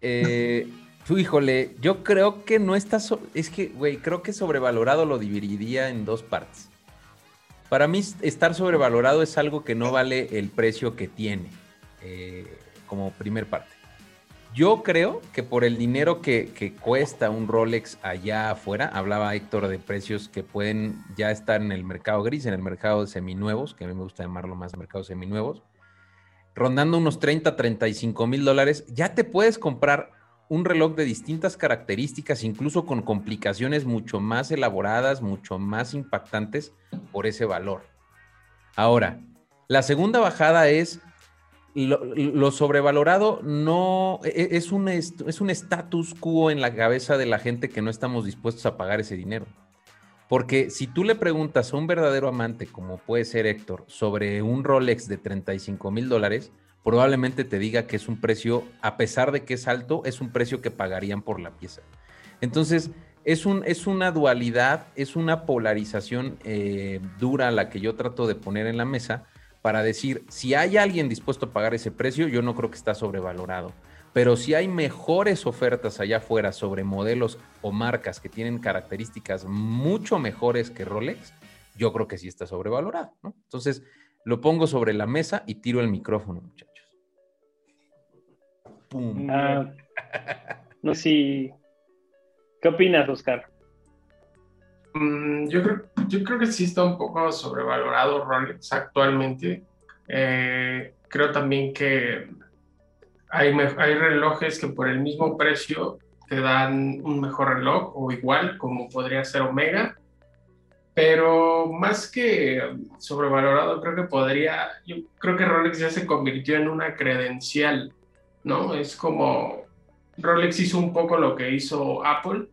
Eh, tú, híjole, yo creo que no está... es que, güey, creo que sobrevalorado lo dividiría en dos partes. Para mí estar sobrevalorado es algo que no vale el precio que tiene, eh, como primer parte. Yo creo que por el dinero que, cuesta un Rolex allá afuera, hablaba Héctor de precios que pueden ya estar en el mercado gris, en el mercado de seminuevos, que a mí me gusta llamarlo más mercado seminuevos, rondando unos 30, 35 mil dólares, ya te puedes comprar un reloj de distintas características, incluso con complicaciones mucho más elaboradas, mucho más impactantes por ese valor. Ahora, la segunda bajada es lo, sobrevalorado no e, es un es un status quo en la cabeza de la gente que no estamos dispuestos a pagar ese dinero. Porque si tú le preguntas a un verdadero amante, como puede ser Héctor, sobre un Rolex de 35 mil dólares, probablemente te diga que es un precio, a pesar de que es alto, es un precio que pagarían por la pieza. Entonces, es, un, es una dualidad, es una polarización eh, dura la que yo trato de poner en la mesa para decir, si hay alguien dispuesto a pagar ese precio, yo no creo que está sobrevalorado. Pero si hay mejores ofertas allá afuera sobre modelos o marcas que tienen características mucho mejores que Rolex, yo creo que sí está sobrevalorado, ¿no? Entonces, lo pongo sobre la mesa y tiro el micrófono, muchachos. ¡Pum! Ah, no sé. ¿Qué opinas, Oscar? Mm, yo, creo, yo creo que sí está un poco sobrevalorado Rolex actualmente. Eh, creo también que hay, hay relojes que por el mismo precio te dan un mejor reloj o igual, como podría ser Omega. Pero más que sobrevalorado, creo que podría, yo creo que Rolex ya se convirtió en una credencial, ¿no? Es como Rolex hizo un poco lo que hizo Apple,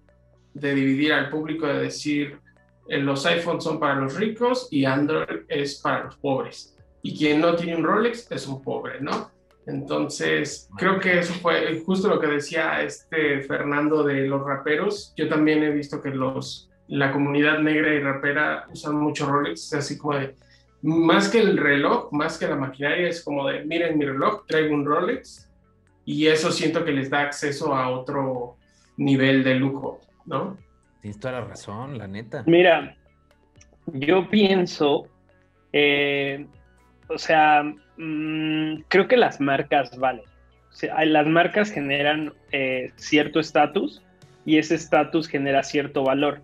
de dividir al público, de decir, eh, los iPhones son para los ricos y Android es para los pobres. Y quien no tiene un Rolex es un pobre, ¿no? Entonces, creo que eso fue justo lo que decía este Fernando de los raperos. Yo también he visto que los, la comunidad negra y rapera usan mucho Rolex, así como de, más que el reloj, más que la maquinaria, es como de, miren mi reloj, traigo un Rolex, y eso siento que les da acceso a otro nivel de lujo, ¿no? Tienes toda la razón, la neta. Mira, yo pienso, eh, o sea, mm, creo que las marcas valen. las marcas generan eh, cierto estatus y ese estatus genera cierto valor.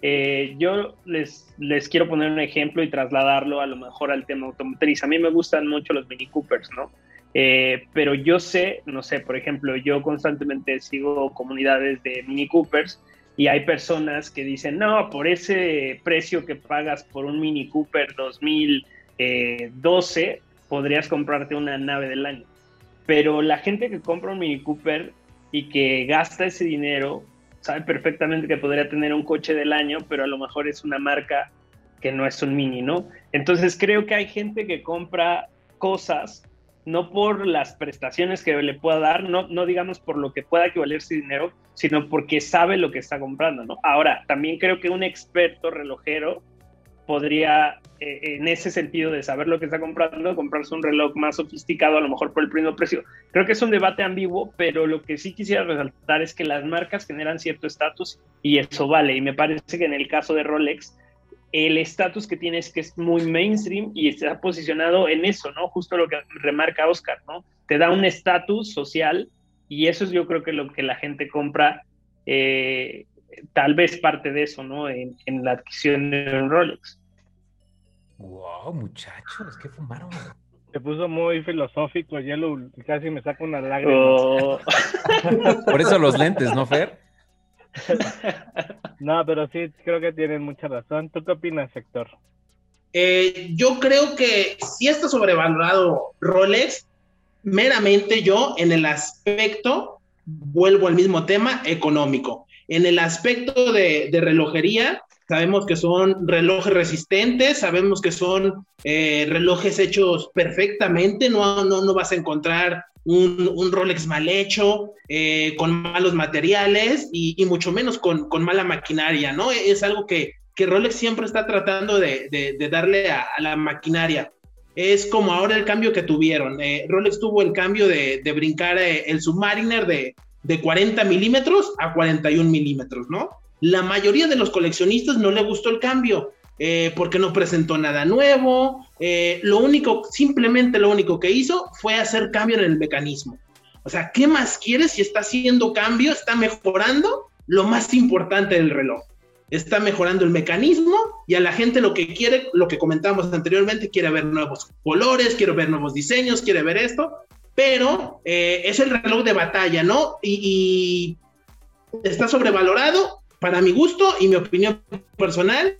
Eh, yo les, les quiero poner un ejemplo y trasladarlo a lo mejor al tema automotriz. A mí me gustan mucho los Mini Coopers, ¿no? Pero yo sé, no sé, por ejemplo, yo constantemente sigo comunidades de Mini Coopers y hay personas que dicen, no, por ese precio que pagas por un Mini Cooper 2000 12 eh, podrías comprarte una nave del año. Pero la gente que compra un Mini Cooper y que gasta ese dinero sabe perfectamente que podría tener un coche del año, pero a lo mejor es una marca que no es un Mini, ¿no? Entonces creo que hay gente que compra cosas no por las prestaciones que le pueda dar, no, no digamos por lo que pueda equivaler ese dinero, sino porque sabe lo que está comprando, ¿no? Ahora, también creo que un experto relojero podría, eh, en ese sentido de saber lo que está comprando, comprarse un reloj más sofisticado, a lo mejor por el mismo precio. Creo que es un debate ambiguo, pero lo que sí quisiera resaltar es que las marcas generan cierto estatus y eso vale. Y me parece que en el caso de Rolex, el estatus que tiene es que es muy mainstream y está posicionado en eso, ¿no? Justo lo que remarca Oscar, ¿no? Te da un estatus social y eso es yo creo que lo que la gente compra eh, tal vez parte de eso, ¿no? En, la adquisición de un Rolex. Wow, muchachos, ¿qué fumaron? Se puso muy filosófico, ya lo, casi me saca una lágrima. Oh. Por eso los lentes, ¿no, Fer? no, pero sí, creo que tienen mucha razón. ¿Tú qué opinas, Héctor? Eh, yo creo que sí está sobrevalorado Rolex, meramente yo en el aspecto, vuelvo al mismo tema, económico. En el aspecto de, relojería, sabemos que son relojes resistentes, sabemos que son eh, relojes hechos perfectamente, no, no, no vas a encontrar un, Rolex mal hecho, eh, con malos materiales y, mucho menos con, mala maquinaria, ¿no? Es algo que, Rolex siempre está tratando de, darle a, la maquinaria. Es como ahora el cambio que tuvieron. Eh, Rolex tuvo el cambio de, brincar el Submariner de, de 40 milímetros a 41 milímetros, ¿no? La mayoría de los coleccionistas no le gustó el cambio eh, porque no presentó nada nuevo. Eh, lo único, simplemente lo único que hizo fue hacer cambio en el mecanismo. O sea, ¿qué más quieres si está haciendo cambio? Está mejorando lo más importante del reloj. Está mejorando el mecanismo y a la gente lo que quiere, lo que comentamos anteriormente, quiere ver nuevos colores, quiere ver nuevos diseños, quiere ver esto pero eh, es el reloj de batalla, ¿no? Y, está sobrevalorado para mi gusto y mi opinión personal,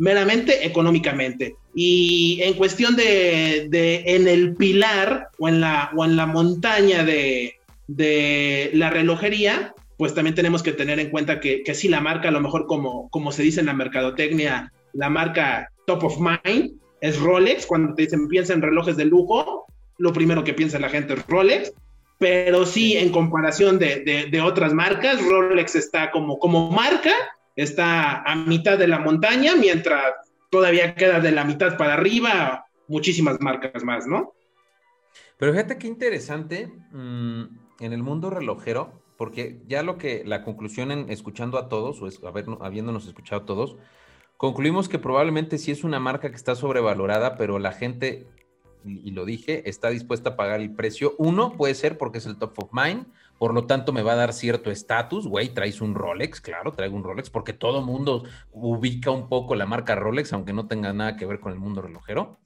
meramente económicamente. Y en cuestión de, en el pilar o en la, o en la montaña de, de la relojería, pues también tenemos que tener en cuenta que, que sí la marca, a lo mejor como, como se dice en la mercadotecnia, la marca top of mind es Rolex. Cuando te dicen piensa en relojes de lujo, lo primero que piensa la gente es Rolex. Pero sí, en comparación de, de, otras marcas, Rolex está como, como marca, está a mitad de la montaña, mientras todavía queda de la mitad para arriba muchísimas marcas más, ¿no? Pero fíjate qué interesante mm, en el mundo relojero, porque ya lo que la conclusión en escuchando a todos, o haber, habiéndonos escuchado a todos, concluimos que probablemente sí es una marca que está sobrevalorada, pero la gente, y, lo dije, está dispuesta a pagar el precio. Uno puede ser porque es el top of mind, por lo tanto me va a dar cierto estatus, güey, traes un Rolex, claro, traigo un Rolex, porque todo mundo ubica un poco la marca Rolex, aunque no tenga nada que ver con el mundo relojero.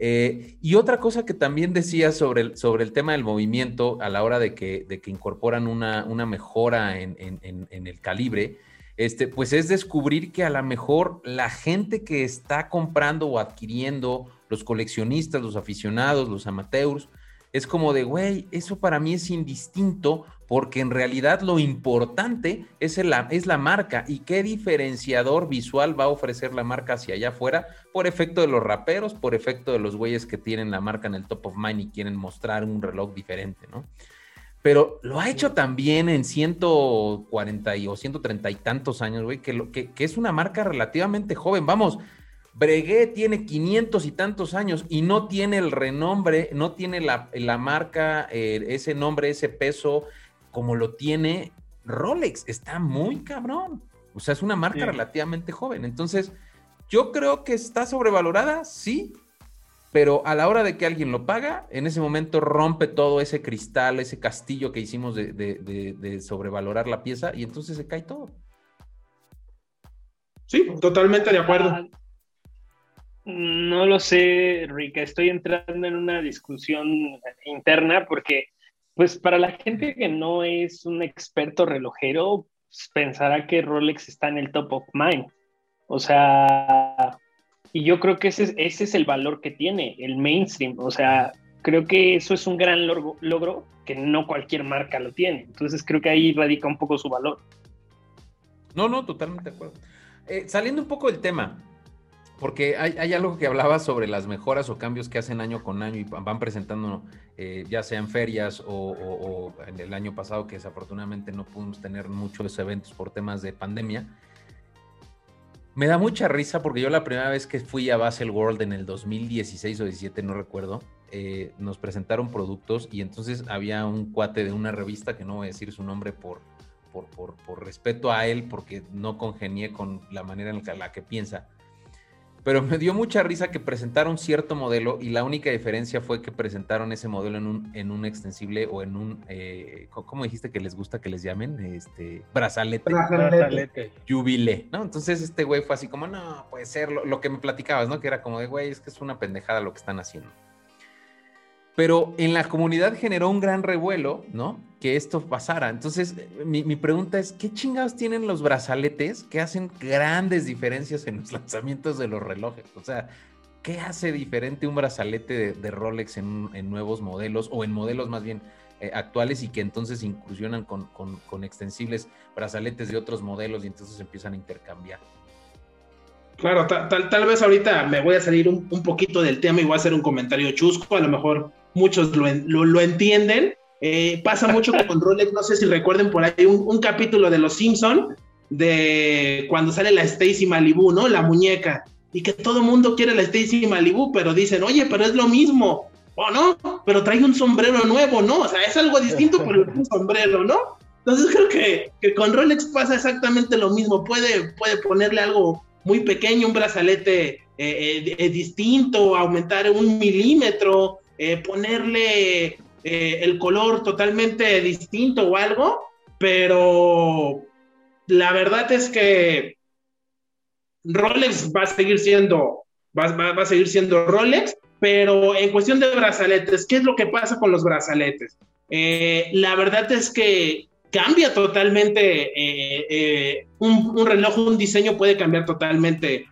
Eh, y otra cosa que también decía sobre el, sobre el tema del movimiento a la hora de que, de que incorporan una, una mejora en, el calibre, este, pues es descubrir que a lo mejor la gente que está comprando o adquiriendo, los coleccionistas, los aficionados, los amateurs, es como de, güey, eso para mí es indistinto porque en realidad lo importante es, es la marca y qué diferenciador visual va a ofrecer la marca hacia allá afuera por efecto de los raperos, por efecto de los güeyes que tienen la marca en el top of mind y quieren mostrar un reloj diferente, ¿no? Pero lo ha hecho también en 140 y, o 130 y tantos años, güey, que, que, que es una marca relativamente joven. Vamos, Breguet tiene 500 y tantos años y no tiene el renombre, no tiene la, marca, eh, ese nombre, ese peso como lo tiene Rolex. Está muy cabrón. O sea, es una marca relativamente joven. Entonces, yo creo que está sobrevalorada, sí, pero a la hora de que alguien lo paga, en ese momento rompe todo ese cristal, ese castillo que hicimos de, de sobrevalorar la pieza y entonces se cae todo. Sí, totalmente de acuerdo. No lo sé, Rica. Estoy entrando en una discusión interna porque, pues, para la gente que no es un experto relojero, pues, pensará que Rolex está en el top of mind. O sea, y yo creo que ese, ese es el valor que tiene, el mainstream. O sea, creo que eso es un gran logro, logro que no cualquier marca lo tiene. Entonces, creo que ahí radica un poco su valor. No, no, totalmente de acuerdo. Eh, saliendo un poco del tema, porque hay, algo que hablaba sobre las mejoras o cambios que hacen año con año y van presentando, eh, ya sea en ferias o, en el año pasado, que desafortunadamente no pudimos tener muchos eventos por temas de pandemia. Me da mucha risa porque yo la primera vez que fui a Basel World en el 2016 o 17, no recuerdo, eh, nos presentaron productos y entonces había un cuate de una revista, que no voy a decir su nombre por, por, por, por respeto a él, porque no congenié con la manera en la que piensa pero me dio mucha risa que presentaron cierto modelo y la única diferencia fue que presentaron ese modelo en un, en un extensible o en un, eh, ¿cómo dijiste que les gusta que les llamen? Este, brazalete. Brazalete. Jubilé, ¿no? Entonces este güey fue así como, no, puede ser lo, lo que me platicabas, ¿no? Que era como de, güey, es que es una pendejada lo que están haciendo. Pero en la comunidad generó un gran revuelo, ¿no? Que esto pasara. Entonces, mi, pregunta es, ¿qué chingados tienen los brazaletes que hacen grandes diferencias en los lanzamientos de los relojes? O sea, ¿qué hace diferente un brazalete de, Rolex en, nuevos modelos o en modelos más bien eh, actuales y que entonces incursionan con, extensibles brazaletes de otros modelos y entonces empiezan a intercambiar? Claro, tal, tal, vez ahorita me voy a salir un, un, poquito del tema y voy a hacer un comentario chusco, a lo mejor muchos lo, lo, entienden. Eh, pasa mucho con Rolex, no sé si recuerden por ahí un, capítulo de Los Simpson de cuando sale la Stacy Malibu, ¿no? La muñeca. Y que todo el mundo quiere la Stacy Malibu, pero dicen, oye, pero es lo mismo. O no, pero trae un sombrero nuevo, ¿no? O sea, es algo distinto, pero un sombrero, ¿no? Entonces creo que, que, con Rolex pasa exactamente lo mismo. Puede, puede ponerle algo muy pequeño, un brazalete eh, eh, distinto, aumentar un milímetro, ponerle eh, el color totalmente distinto o algo, pero la verdad es que Rolex va a seguir siendo, va, a seguir siendo Rolex, pero en cuestión de brazaletes, ¿qué es lo que pasa con los brazaletes? Eh, la verdad es que cambia totalmente un, un, reloj, un diseño puede cambiar totalmente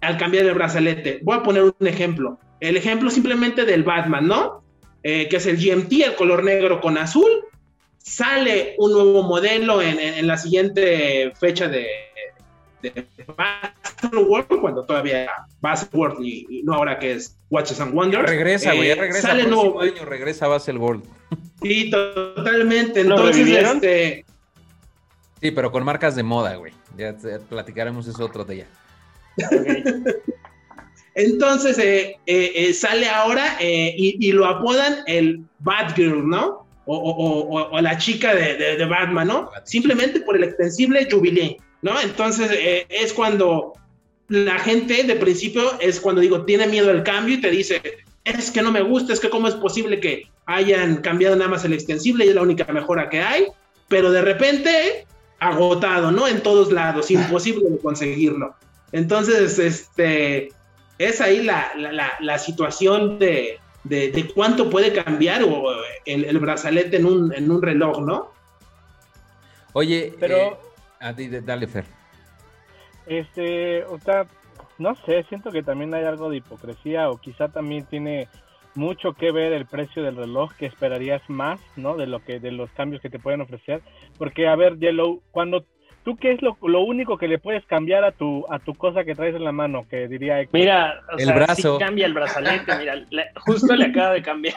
al cambiar el brazalete. Voy a poner un ejemplo el ejemplo simplemente del Batman, ¿no? Eh, que es el GMT, el color negro con azul. sale un nuevo modelo en, la siguiente fecha de, de World, cuando todavía World y, no ahora que es Watches and Wonders. regresa, güey, eh, regresa. Sale nuevo año, regresa a World. Sí, totalmente. Entonces, este. Sí, pero con marcas de moda, güey. Ya, platicaremos eso otro día. Entonces eh, eh, eh, sale ahora y, lo apodan el Bad Girl, ¿no? O, la chica de, Batman, ¿no? Simplemente por el extensible Jubilee, ¿no? Entonces es cuando la gente de principio es cuando digo, tiene miedo al cambio y te dice, es que no me gusta, es que cómo es posible que hayan cambiado nada más el extensible y es la única mejora que hay, pero de repente agotado, ¿no? En todos lados, imposible de conseguirlo. Entonces, este, es ahí la, situación de, cuánto puede cambiar el, brazalete en un, en un, reloj, ¿no? Oye, pero... Eh, dale, Fer. Este, o sea, no sé, siento que también hay algo de hipocresía o quizá también tiene mucho que ver el precio del reloj que esperarías más, ¿no? De lo que de los cambios que te pueden ofrecer, porque a ver, Yellow, cuando ¿Tú qué es lo, único que le puedes cambiar a tu a tu cosa que traes en la mano? Que diría Mira, o el sea, brazo. cambia el brazalete, mira, justo le acaba de cambiar.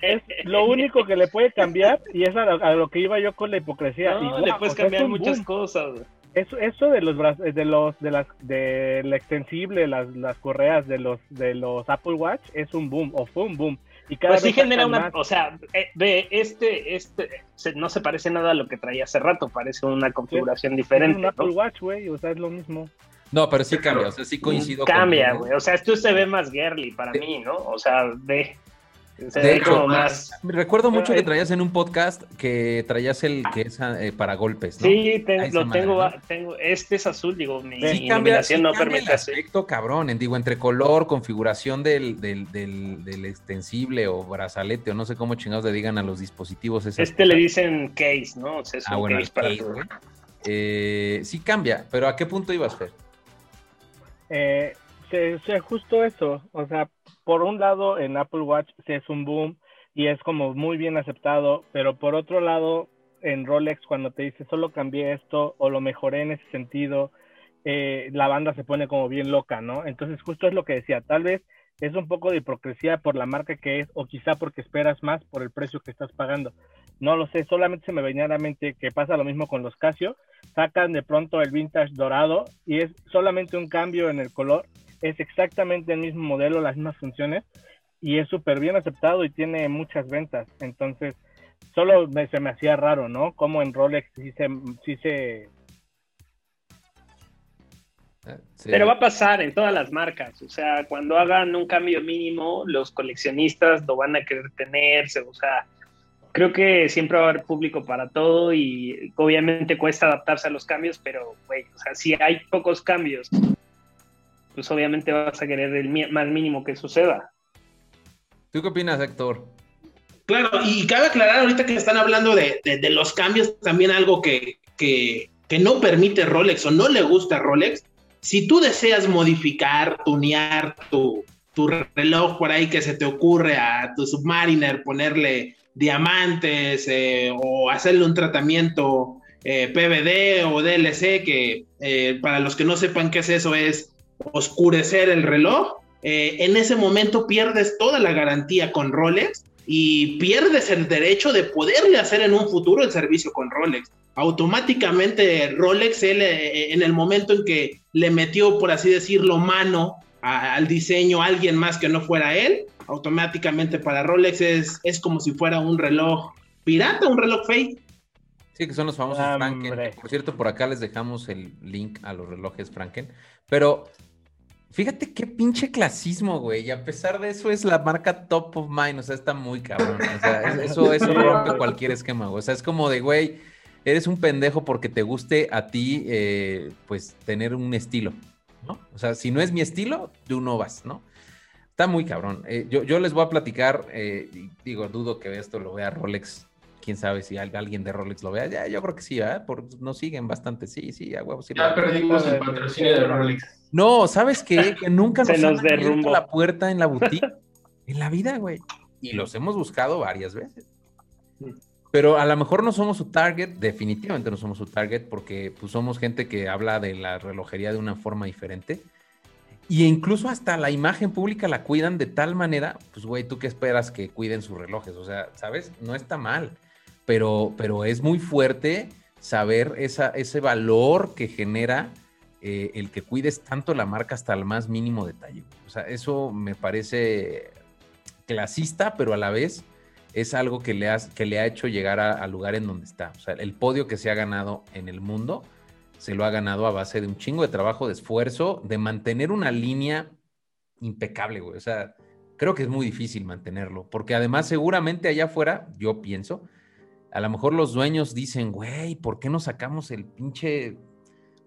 Es lo único que le puede cambiar y es a lo, que iba yo con la hipocresía. No, le puedes cambiar muchas cosas. Eso, eso de los de los de las del extensible, las, las correas de los de los Apple Watch es un boom o fue un boom pues sí genera una, o sea, eh, ve, este, este, no se parece nada a lo que traía hace rato, parece una configuración diferente. Es un Apple Watch, güey, o sea, es lo mismo. No, pero sí cambia, o sea, sí coincido. Cambia, güey, o sea, esto se ve más girly para mí, ¿no? O sea, ve, de hecho, más... recuerdo mucho que traías en un podcast que traías el que es eh, para golpes, ¿no? Sí, lo tengo, tengo, este es azul, digo, mi sí, cambia, no permite el aspecto, cabrón, digo, entre color, configuración del, del, del, extensible o brazalete, o no sé cómo chingados le digan a los dispositivos. Este le dicen case, ¿no? O sea, es ah, un case para eh, sí cambia, pero ¿a qué punto ibas, Fer? Eh, justo eso, o sea, por un lado en Apple Watch sí es un boom y es como muy bien aceptado, pero por otro lado en Rolex cuando te dice solo cambié esto o lo mejoré en ese sentido, eh, la banda se pone como bien loca, ¿no? Entonces justo es lo que decía, tal vez es un poco de hipocresía por la marca que es o quizá porque esperas más por el precio que estás pagando. No lo sé, solamente se me venía a la mente que pasa lo mismo con los Casio, sacan de pronto el vintage dorado y es solamente un cambio en el color es exactamente el mismo modelo, las mismas funciones y es súper bien aceptado y tiene muchas ventas. Entonces, solo se me hacía raro, ¿no? Como en Rolex sí se... Sí se... Ah, Pero va a pasar en todas las marcas, o sea, cuando hagan un cambio mínimo, los coleccionistas lo van a querer tenerse, o sea, creo que siempre va a haber público para todo y obviamente cuesta adaptarse a los cambios, pero, güey, o sea, si hay pocos cambios pues obviamente vas a querer el más mínimo que suceda. ¿Tú qué opinas, Héctor? Claro, y cabe aclarar ahorita que están hablando de, los cambios, también algo que, que, no permite Rolex o no le gusta a Rolex. Si tú deseas modificar, tunear tu, tu reloj por ahí que se te ocurre a tu Submariner, ponerle diamantes eh, o hacerle un tratamiento eh, PVD o DLC, que eh, para los que no sepan qué es eso, es oscurecer el reloj, eh, en ese momento pierdes toda la garantía con Rolex y pierdes el derecho de poderle hacer en un futuro el servicio con Rolex. Automáticamente Rolex, él, eh, en el momento en que le metió, por así decirlo, mano al diseño a alguien más que no fuera él, automáticamente para Rolex es, es como si fuera un reloj pirata, un reloj fake. Sí, que son los famosos Franken. Por cierto, por acá les dejamos el link a los relojes Franken. Pero Fíjate qué pinche clasismo, güey. Y a pesar de eso es la marca top of mind. O sea, está muy cabrón. O sea, eso, eso rompe cualquier esquema, güey. O sea, es como de, güey, eres un pendejo porque te guste a ti, eh, pues, tener un estilo, ¿no? O sea, si no es mi estilo, tú no vas, ¿no? Está muy cabrón. Eh, yo, yo, les voy a platicar, eh, digo, dudo que esto lo vea Rolex quién sabe si alguien de Rolex lo vea. Ya, yo creo que sí, ¿eh? Por, nos siguen bastante. Sí, sí, a huevos. ya perdimos el patrocinio de Rolex. No, ¿sabes qué? Que nunca nos, nos han la puerta en la boutique en la vida, güey. Y los hemos buscado varias veces. pero a lo mejor no somos su target, definitivamente no somos su target, porque pues, somos gente que habla de la relojería de una forma diferente. Y incluso hasta la imagen pública la cuidan de tal manera, pues güey, ¿tú qué esperas que cuiden sus relojes? O sea, ¿sabes? No está mal, pero, pero es muy fuerte saber esa, ese valor que genera eh, el que cuides tanto la marca hasta el más mínimo detalle. O sea, eso me parece clasista, pero a la vez es algo que le, que le ha hecho llegar al lugar en donde está. O sea, el podio que se ha ganado en el mundo se lo ha ganado a base de un chingo de trabajo, de esfuerzo, de mantener una línea impecable, güey. O sea, creo que es muy difícil mantenerlo, porque además seguramente allá afuera, yo pienso, a lo mejor los dueños dicen, güey, ¿por qué no sacamos el pinche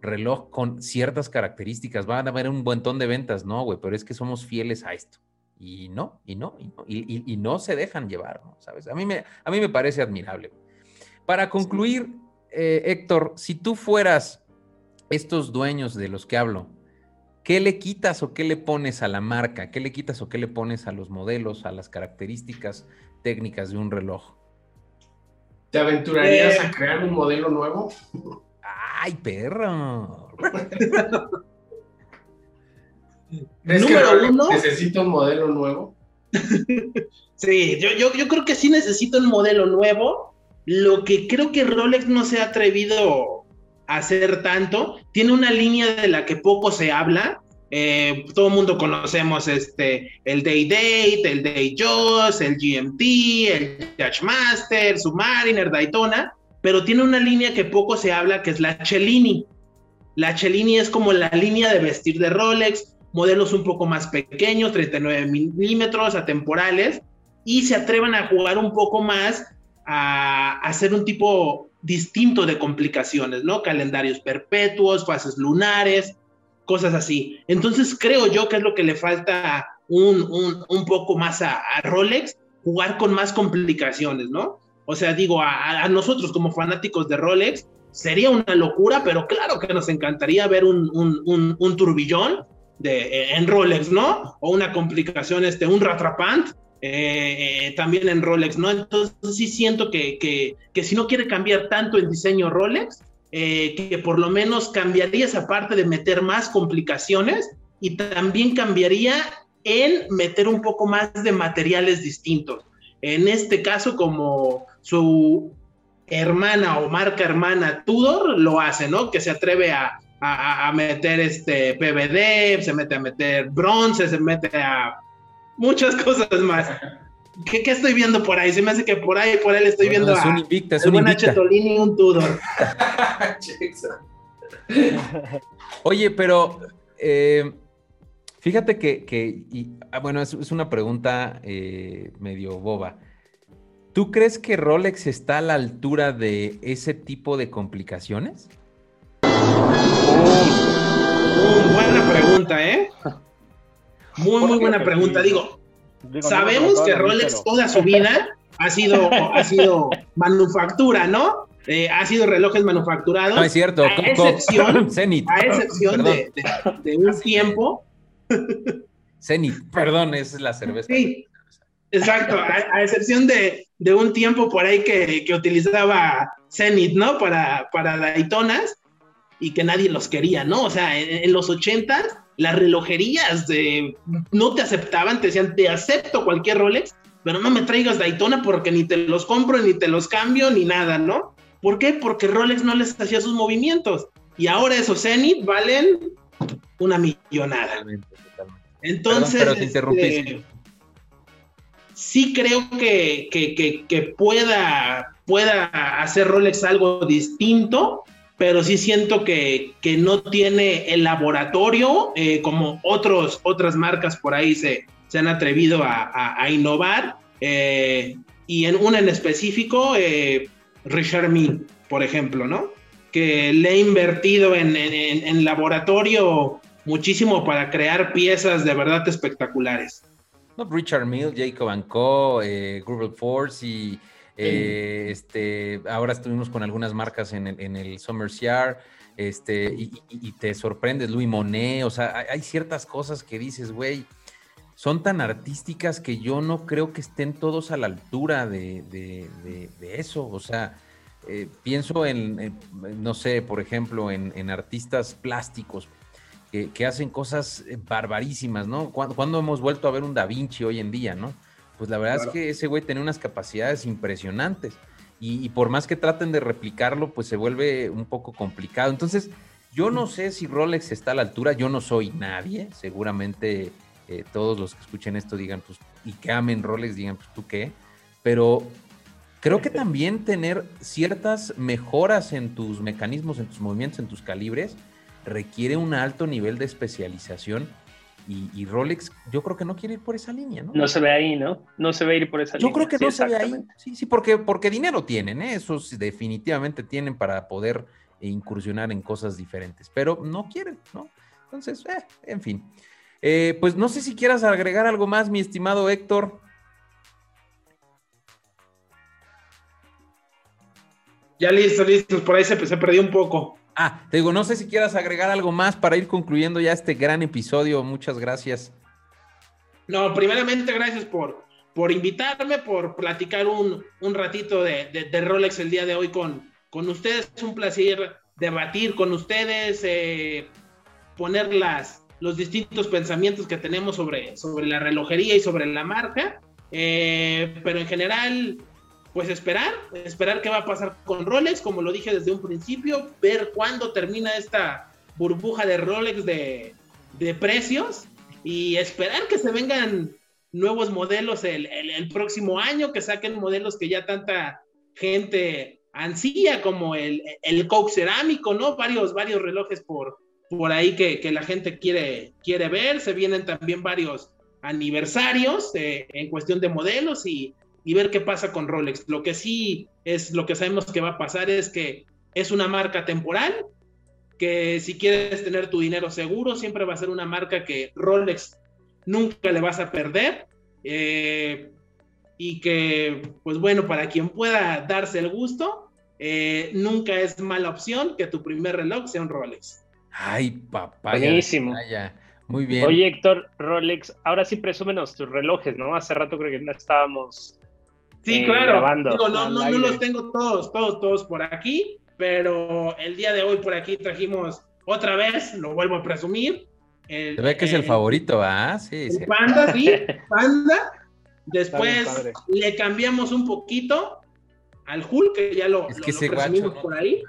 reloj con ciertas características? Van a haber un buen ton de ventas, no, güey, pero es que somos fieles a esto. Y no, y no, y no, y, no se dejan llevar, ¿no? ¿Sabes? A mí me, a mí me parece admirable. Para concluir, eh, Héctor, si tú fueras estos dueños de los que hablo, ¿qué le quitas o qué le pones a la marca? ¿Qué le quitas o qué le pones a los modelos, a las características técnicas de un reloj? ¿Te aventurarías eh. a crear un modelo nuevo? ¡Ay, perro! Número uno. ¿Necesito un modelo nuevo? sí, yo, yo, yo creo que sí necesito un modelo nuevo. Lo que creo que Rolex no se ha atrevido hacer tanto. Tiene una línea de la que poco se habla. Eh, todo el mundo conocemos este, el Day Date, el Day Joss, el GMT, el Master, Submariner, Daytona, pero tiene una línea que poco se habla que es la Cellini. La Cellini es como la línea de vestir de Rolex, modelos un poco más pequeños, 39 milímetros, atemporales, y se atrevan a jugar un poco más a hacer un tipo distinto de complicaciones, ¿no? Calendarios perpetuos, fases lunares, cosas así. Entonces creo yo que es lo que le falta un, un, poco más a, Rolex, jugar con más complicaciones, ¿no? O sea, digo, a, nosotros como fanáticos de Rolex, sería una locura, pero claro que nos encantaría ver un, un turbillón de, en Rolex, ¿no? O una complicación, este, un ratrapant, eh, también en Rolex, ¿no? Entonces sí siento que, que, si no quiere cambiar tanto el diseño Rolex, eh, que por lo menos cambiaría esa parte de meter más complicaciones y también cambiaría en meter un poco más de materiales distintos. En este caso, como su hermana o marca hermana Tudor lo hace, ¿no? Que se atreve a, a, a meter este PVD, se mete a meter bronce, se mete a muchas cosas más. ¿Qué, ¿Qué, estoy viendo por ahí? Se me hace que por ahí, por ahí le estoy viendo es un invicta, es un invicta. y un Tudor. Oye, pero eh, fíjate que, que y, ah, bueno, es, es, una pregunta eh, medio boba. ¿Tú crees que Rolex está a la altura de ese tipo de complicaciones? Oh, buena pregunta, ¿eh? Muy, muy buena pregunta. Digo, sabemos que Rolex toda su vida ha sido, ha sido manufactura, ¿no? Eh, ha sido relojes manufacturados. No es cierto. A excepción, a excepción de, un tiempo. Zenit, perdón, esa es la cerveza. Sí, exacto. A, excepción de, un tiempo por ahí que, que utilizaba Zenit, ¿no? Para, para Daytonas y que nadie los quería, ¿no? O sea, en, los ochentas las relojerías de, no te aceptaban, te decían, te acepto cualquier Rolex, pero no me traigas Daytona porque ni te los compro, ni te los cambio, ni nada, ¿no? ¿Por qué? Porque Rolex no les hacía sus movimientos. Y ahora esos Zenith valen una millonada. Entonces, pero este, sí creo que, que, pueda, pueda hacer Rolex algo distinto, pero sí siento que, no tiene el laboratorio eh, como otros, otras marcas por ahí se, se han atrevido a, innovar. Eh, y en una en específico, eh, Richard Mille, por ejemplo, ¿no? Que le ha invertido en, en, laboratorio muchísimo para crear piezas de verdad espectaculares. No, Richard Mille, Jacob Co., Google Force y eh, este, ahora estuvimos con algunas marcas en el, en el Summer's Yard, este, y, te sorprendes, Louis Monet, o sea, hay, ciertas cosas que dices, güey, son tan artísticas que yo no creo que estén todos a la altura de, eso. O sea, eh, pienso en, no sé, por ejemplo, en, artistas plásticos que, hacen cosas eh, barbarísimas, ¿no? ¿Cuándo, hemos vuelto a ver un Da Vinci hoy en día, no? Pues la verdad es que ese güey tiene unas capacidades impresionantes. Y, y, por más que traten de replicarlo, pues se vuelve un poco complicado. Entonces, yo no sé si Rolex está a la altura, yo no soy nadie, seguramente eh, todos los que escuchen esto digan, pues, y que amen Rolex, digan, pues, ¿tú qué? Pero creo que también tener ciertas mejoras en tus mecanismos, en tus movimientos, en tus calibres, requiere un alto nivel de especialización. Y, Rolex, yo creo que no quiere ir por esa línea, ¿no? No se ve ahí, ¿no? No se ve ir por esa línea. Yo creo que no se ve ahí. Sí, sí, porque, porque dinero tienen, ¿eh? Esos definitivamente tienen para poder e incursionar en cosas diferentes, pero no quieren, ¿no? Entonces, eh, en fin. Eh, pues no sé si quieras agregar algo más, mi estimado Héctor. Ya listo, listo, por ahí se, perdió un poco. Ah, te digo, no sé si quieras agregar algo más para ir concluyendo ya este gran episodio. Muchas gracias. No, primeramente gracias por, por invitarme, por platicar un, ratito de, de, Rolex el día de hoy con, con ustedes. Es un placer debatir con ustedes, eh, poner los distintos pensamientos que tenemos sobre, sobre la relojería y sobre la marca. Eh, pero en general, pues esperar, esperar qué va a pasar con Rolex, como lo dije desde un principio, ver cuándo termina esta burbuja de Rolex de, precios y esperar que se vengan nuevos modelos el, el, próximo año, que saquen modelos que ya tanta gente ansía, como el, el Coke cerámico, ¿no? Varios, varios relojes por, por ahí que, que la gente quiere, quiere ver. Se vienen también varios aniversarios eh, en cuestión de modelos y, y, ver qué pasa con Rolex. Lo que sí es lo que sabemos que va a pasar es que es una marca temporal, que si quieres tener tu dinero seguro, siempre va a ser una marca que Rolex nunca le vas a perder. Eh, y que, pues bueno, para quien pueda darse el gusto, eh, nunca es mala opción que tu primer reloj sea un Rolex. Ay, papá. Buenísimo. Muy bien. Oye, Héctor, Rolex, ahora sí presúmenos tus relojes, ¿no? Hace rato creo que no estábamos. Sí, eh, claro. no, no, los tengo todos, todos, todos por aquí, pero el día de hoy por aquí trajimos otra vez, lo vuelvo a presumir. Se ve que es el favorito, ¿ah? Sí, sí. Panda, sí, Panda. Después le cambiamos un poquito al Hulk, que ya lo, es por ahí.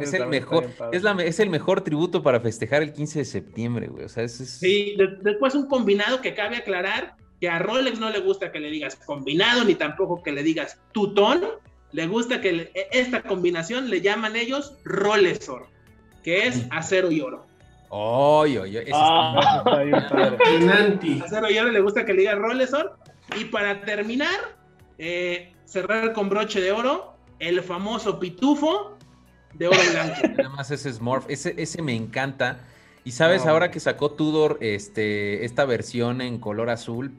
es el mejor, es, la, es, el mejor tributo para festejar el 15 de septiembre, güey. O sea, es... Sí, después un combinado que cabe aclarar que a Rolex no le gusta que le digas combinado, ni tampoco que le digas tutón. Le gusta que e, esta combinación le llaman ellos Rolesor, que es acero y oro. Oye, oye, ah, Acero y oro le gusta que le diga Rolesor. Y para terminar, eh, cerrar con broche de oro, el famoso pitufo de oro blanco. Nada más ese Smurf, ese, ese me encanta. Y sabes, ahora que sacó Tudor este, esta versión en color azul,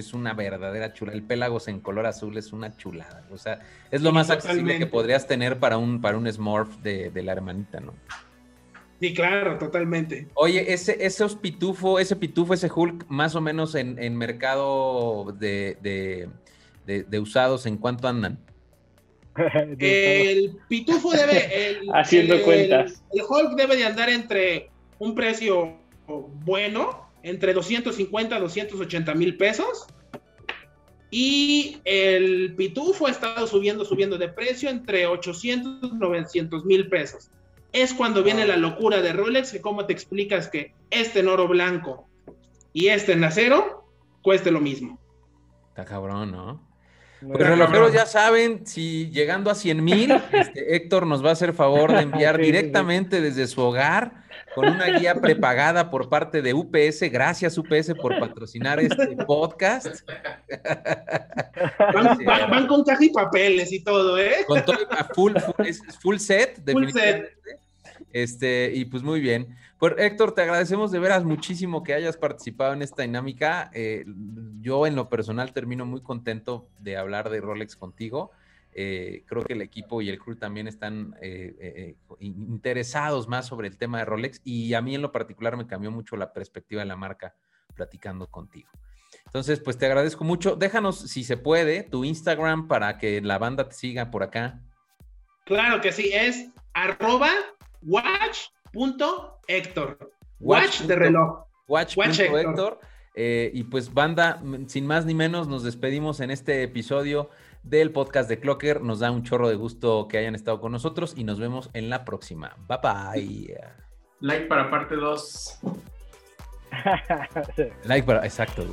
es una verdadera chula. El Pelagos en color azul es una chulada. O sea, es lo más accesible que podrías tener para un, para un Smurf de, la hermanita, ¿no? Sí, claro, totalmente. Oye, ese, esos pitufo, ese pitufo, ese Hulk, más o menos en, en mercado de, de, usados, ¿en cuánto andan? el pitufo debe. El, Haciendo cuentas. El Hulk debe de andar entre un precio bueno, entre 250 a 280 mil pesos. Y el pitufo ha estado subiendo, subiendo de precio entre 800 y 900 mil pesos. Es cuando viene la locura de Rolex, que cómo te explicas que este en oro blanco y este en acero cueste lo mismo. Está cabrón, ¿no? Pues relojeros ya saben, si llegando a 100 mil, este, Héctor nos va a hacer favor de enviar directamente desde su hogar con una guía prepagada por parte de UPS. Gracias UPS por patrocinar este podcast. Van, con caja y papeles y todo, ¿eh? Con todo, full, full, full set. Full set. Este, y pues muy bien. Pues Héctor, te agradecemos de veras muchísimo que hayas participado en esta dinámica. Eh, yo en lo personal termino muy contento de hablar de Rolex contigo. Eh, creo que el equipo y el crew también están eh, interesados más sobre el tema de Rolex y a mí en lo particular me cambió mucho la perspectiva de la marca platicando contigo. Entonces, pues te agradezco mucho. Déjanos, si se puede, tu Instagram para que la banda te siga por acá. Claro que sí, es arroba watch.hector. Watch, de reloj. Watch. Eh, y pues banda, sin más ni menos, nos despedimos en este episodio del podcast de Clocker. Nos da un chorro de gusto que hayan estado con nosotros y nos vemos en la próxima. Bye bye. Like para parte 2. like para, exacto.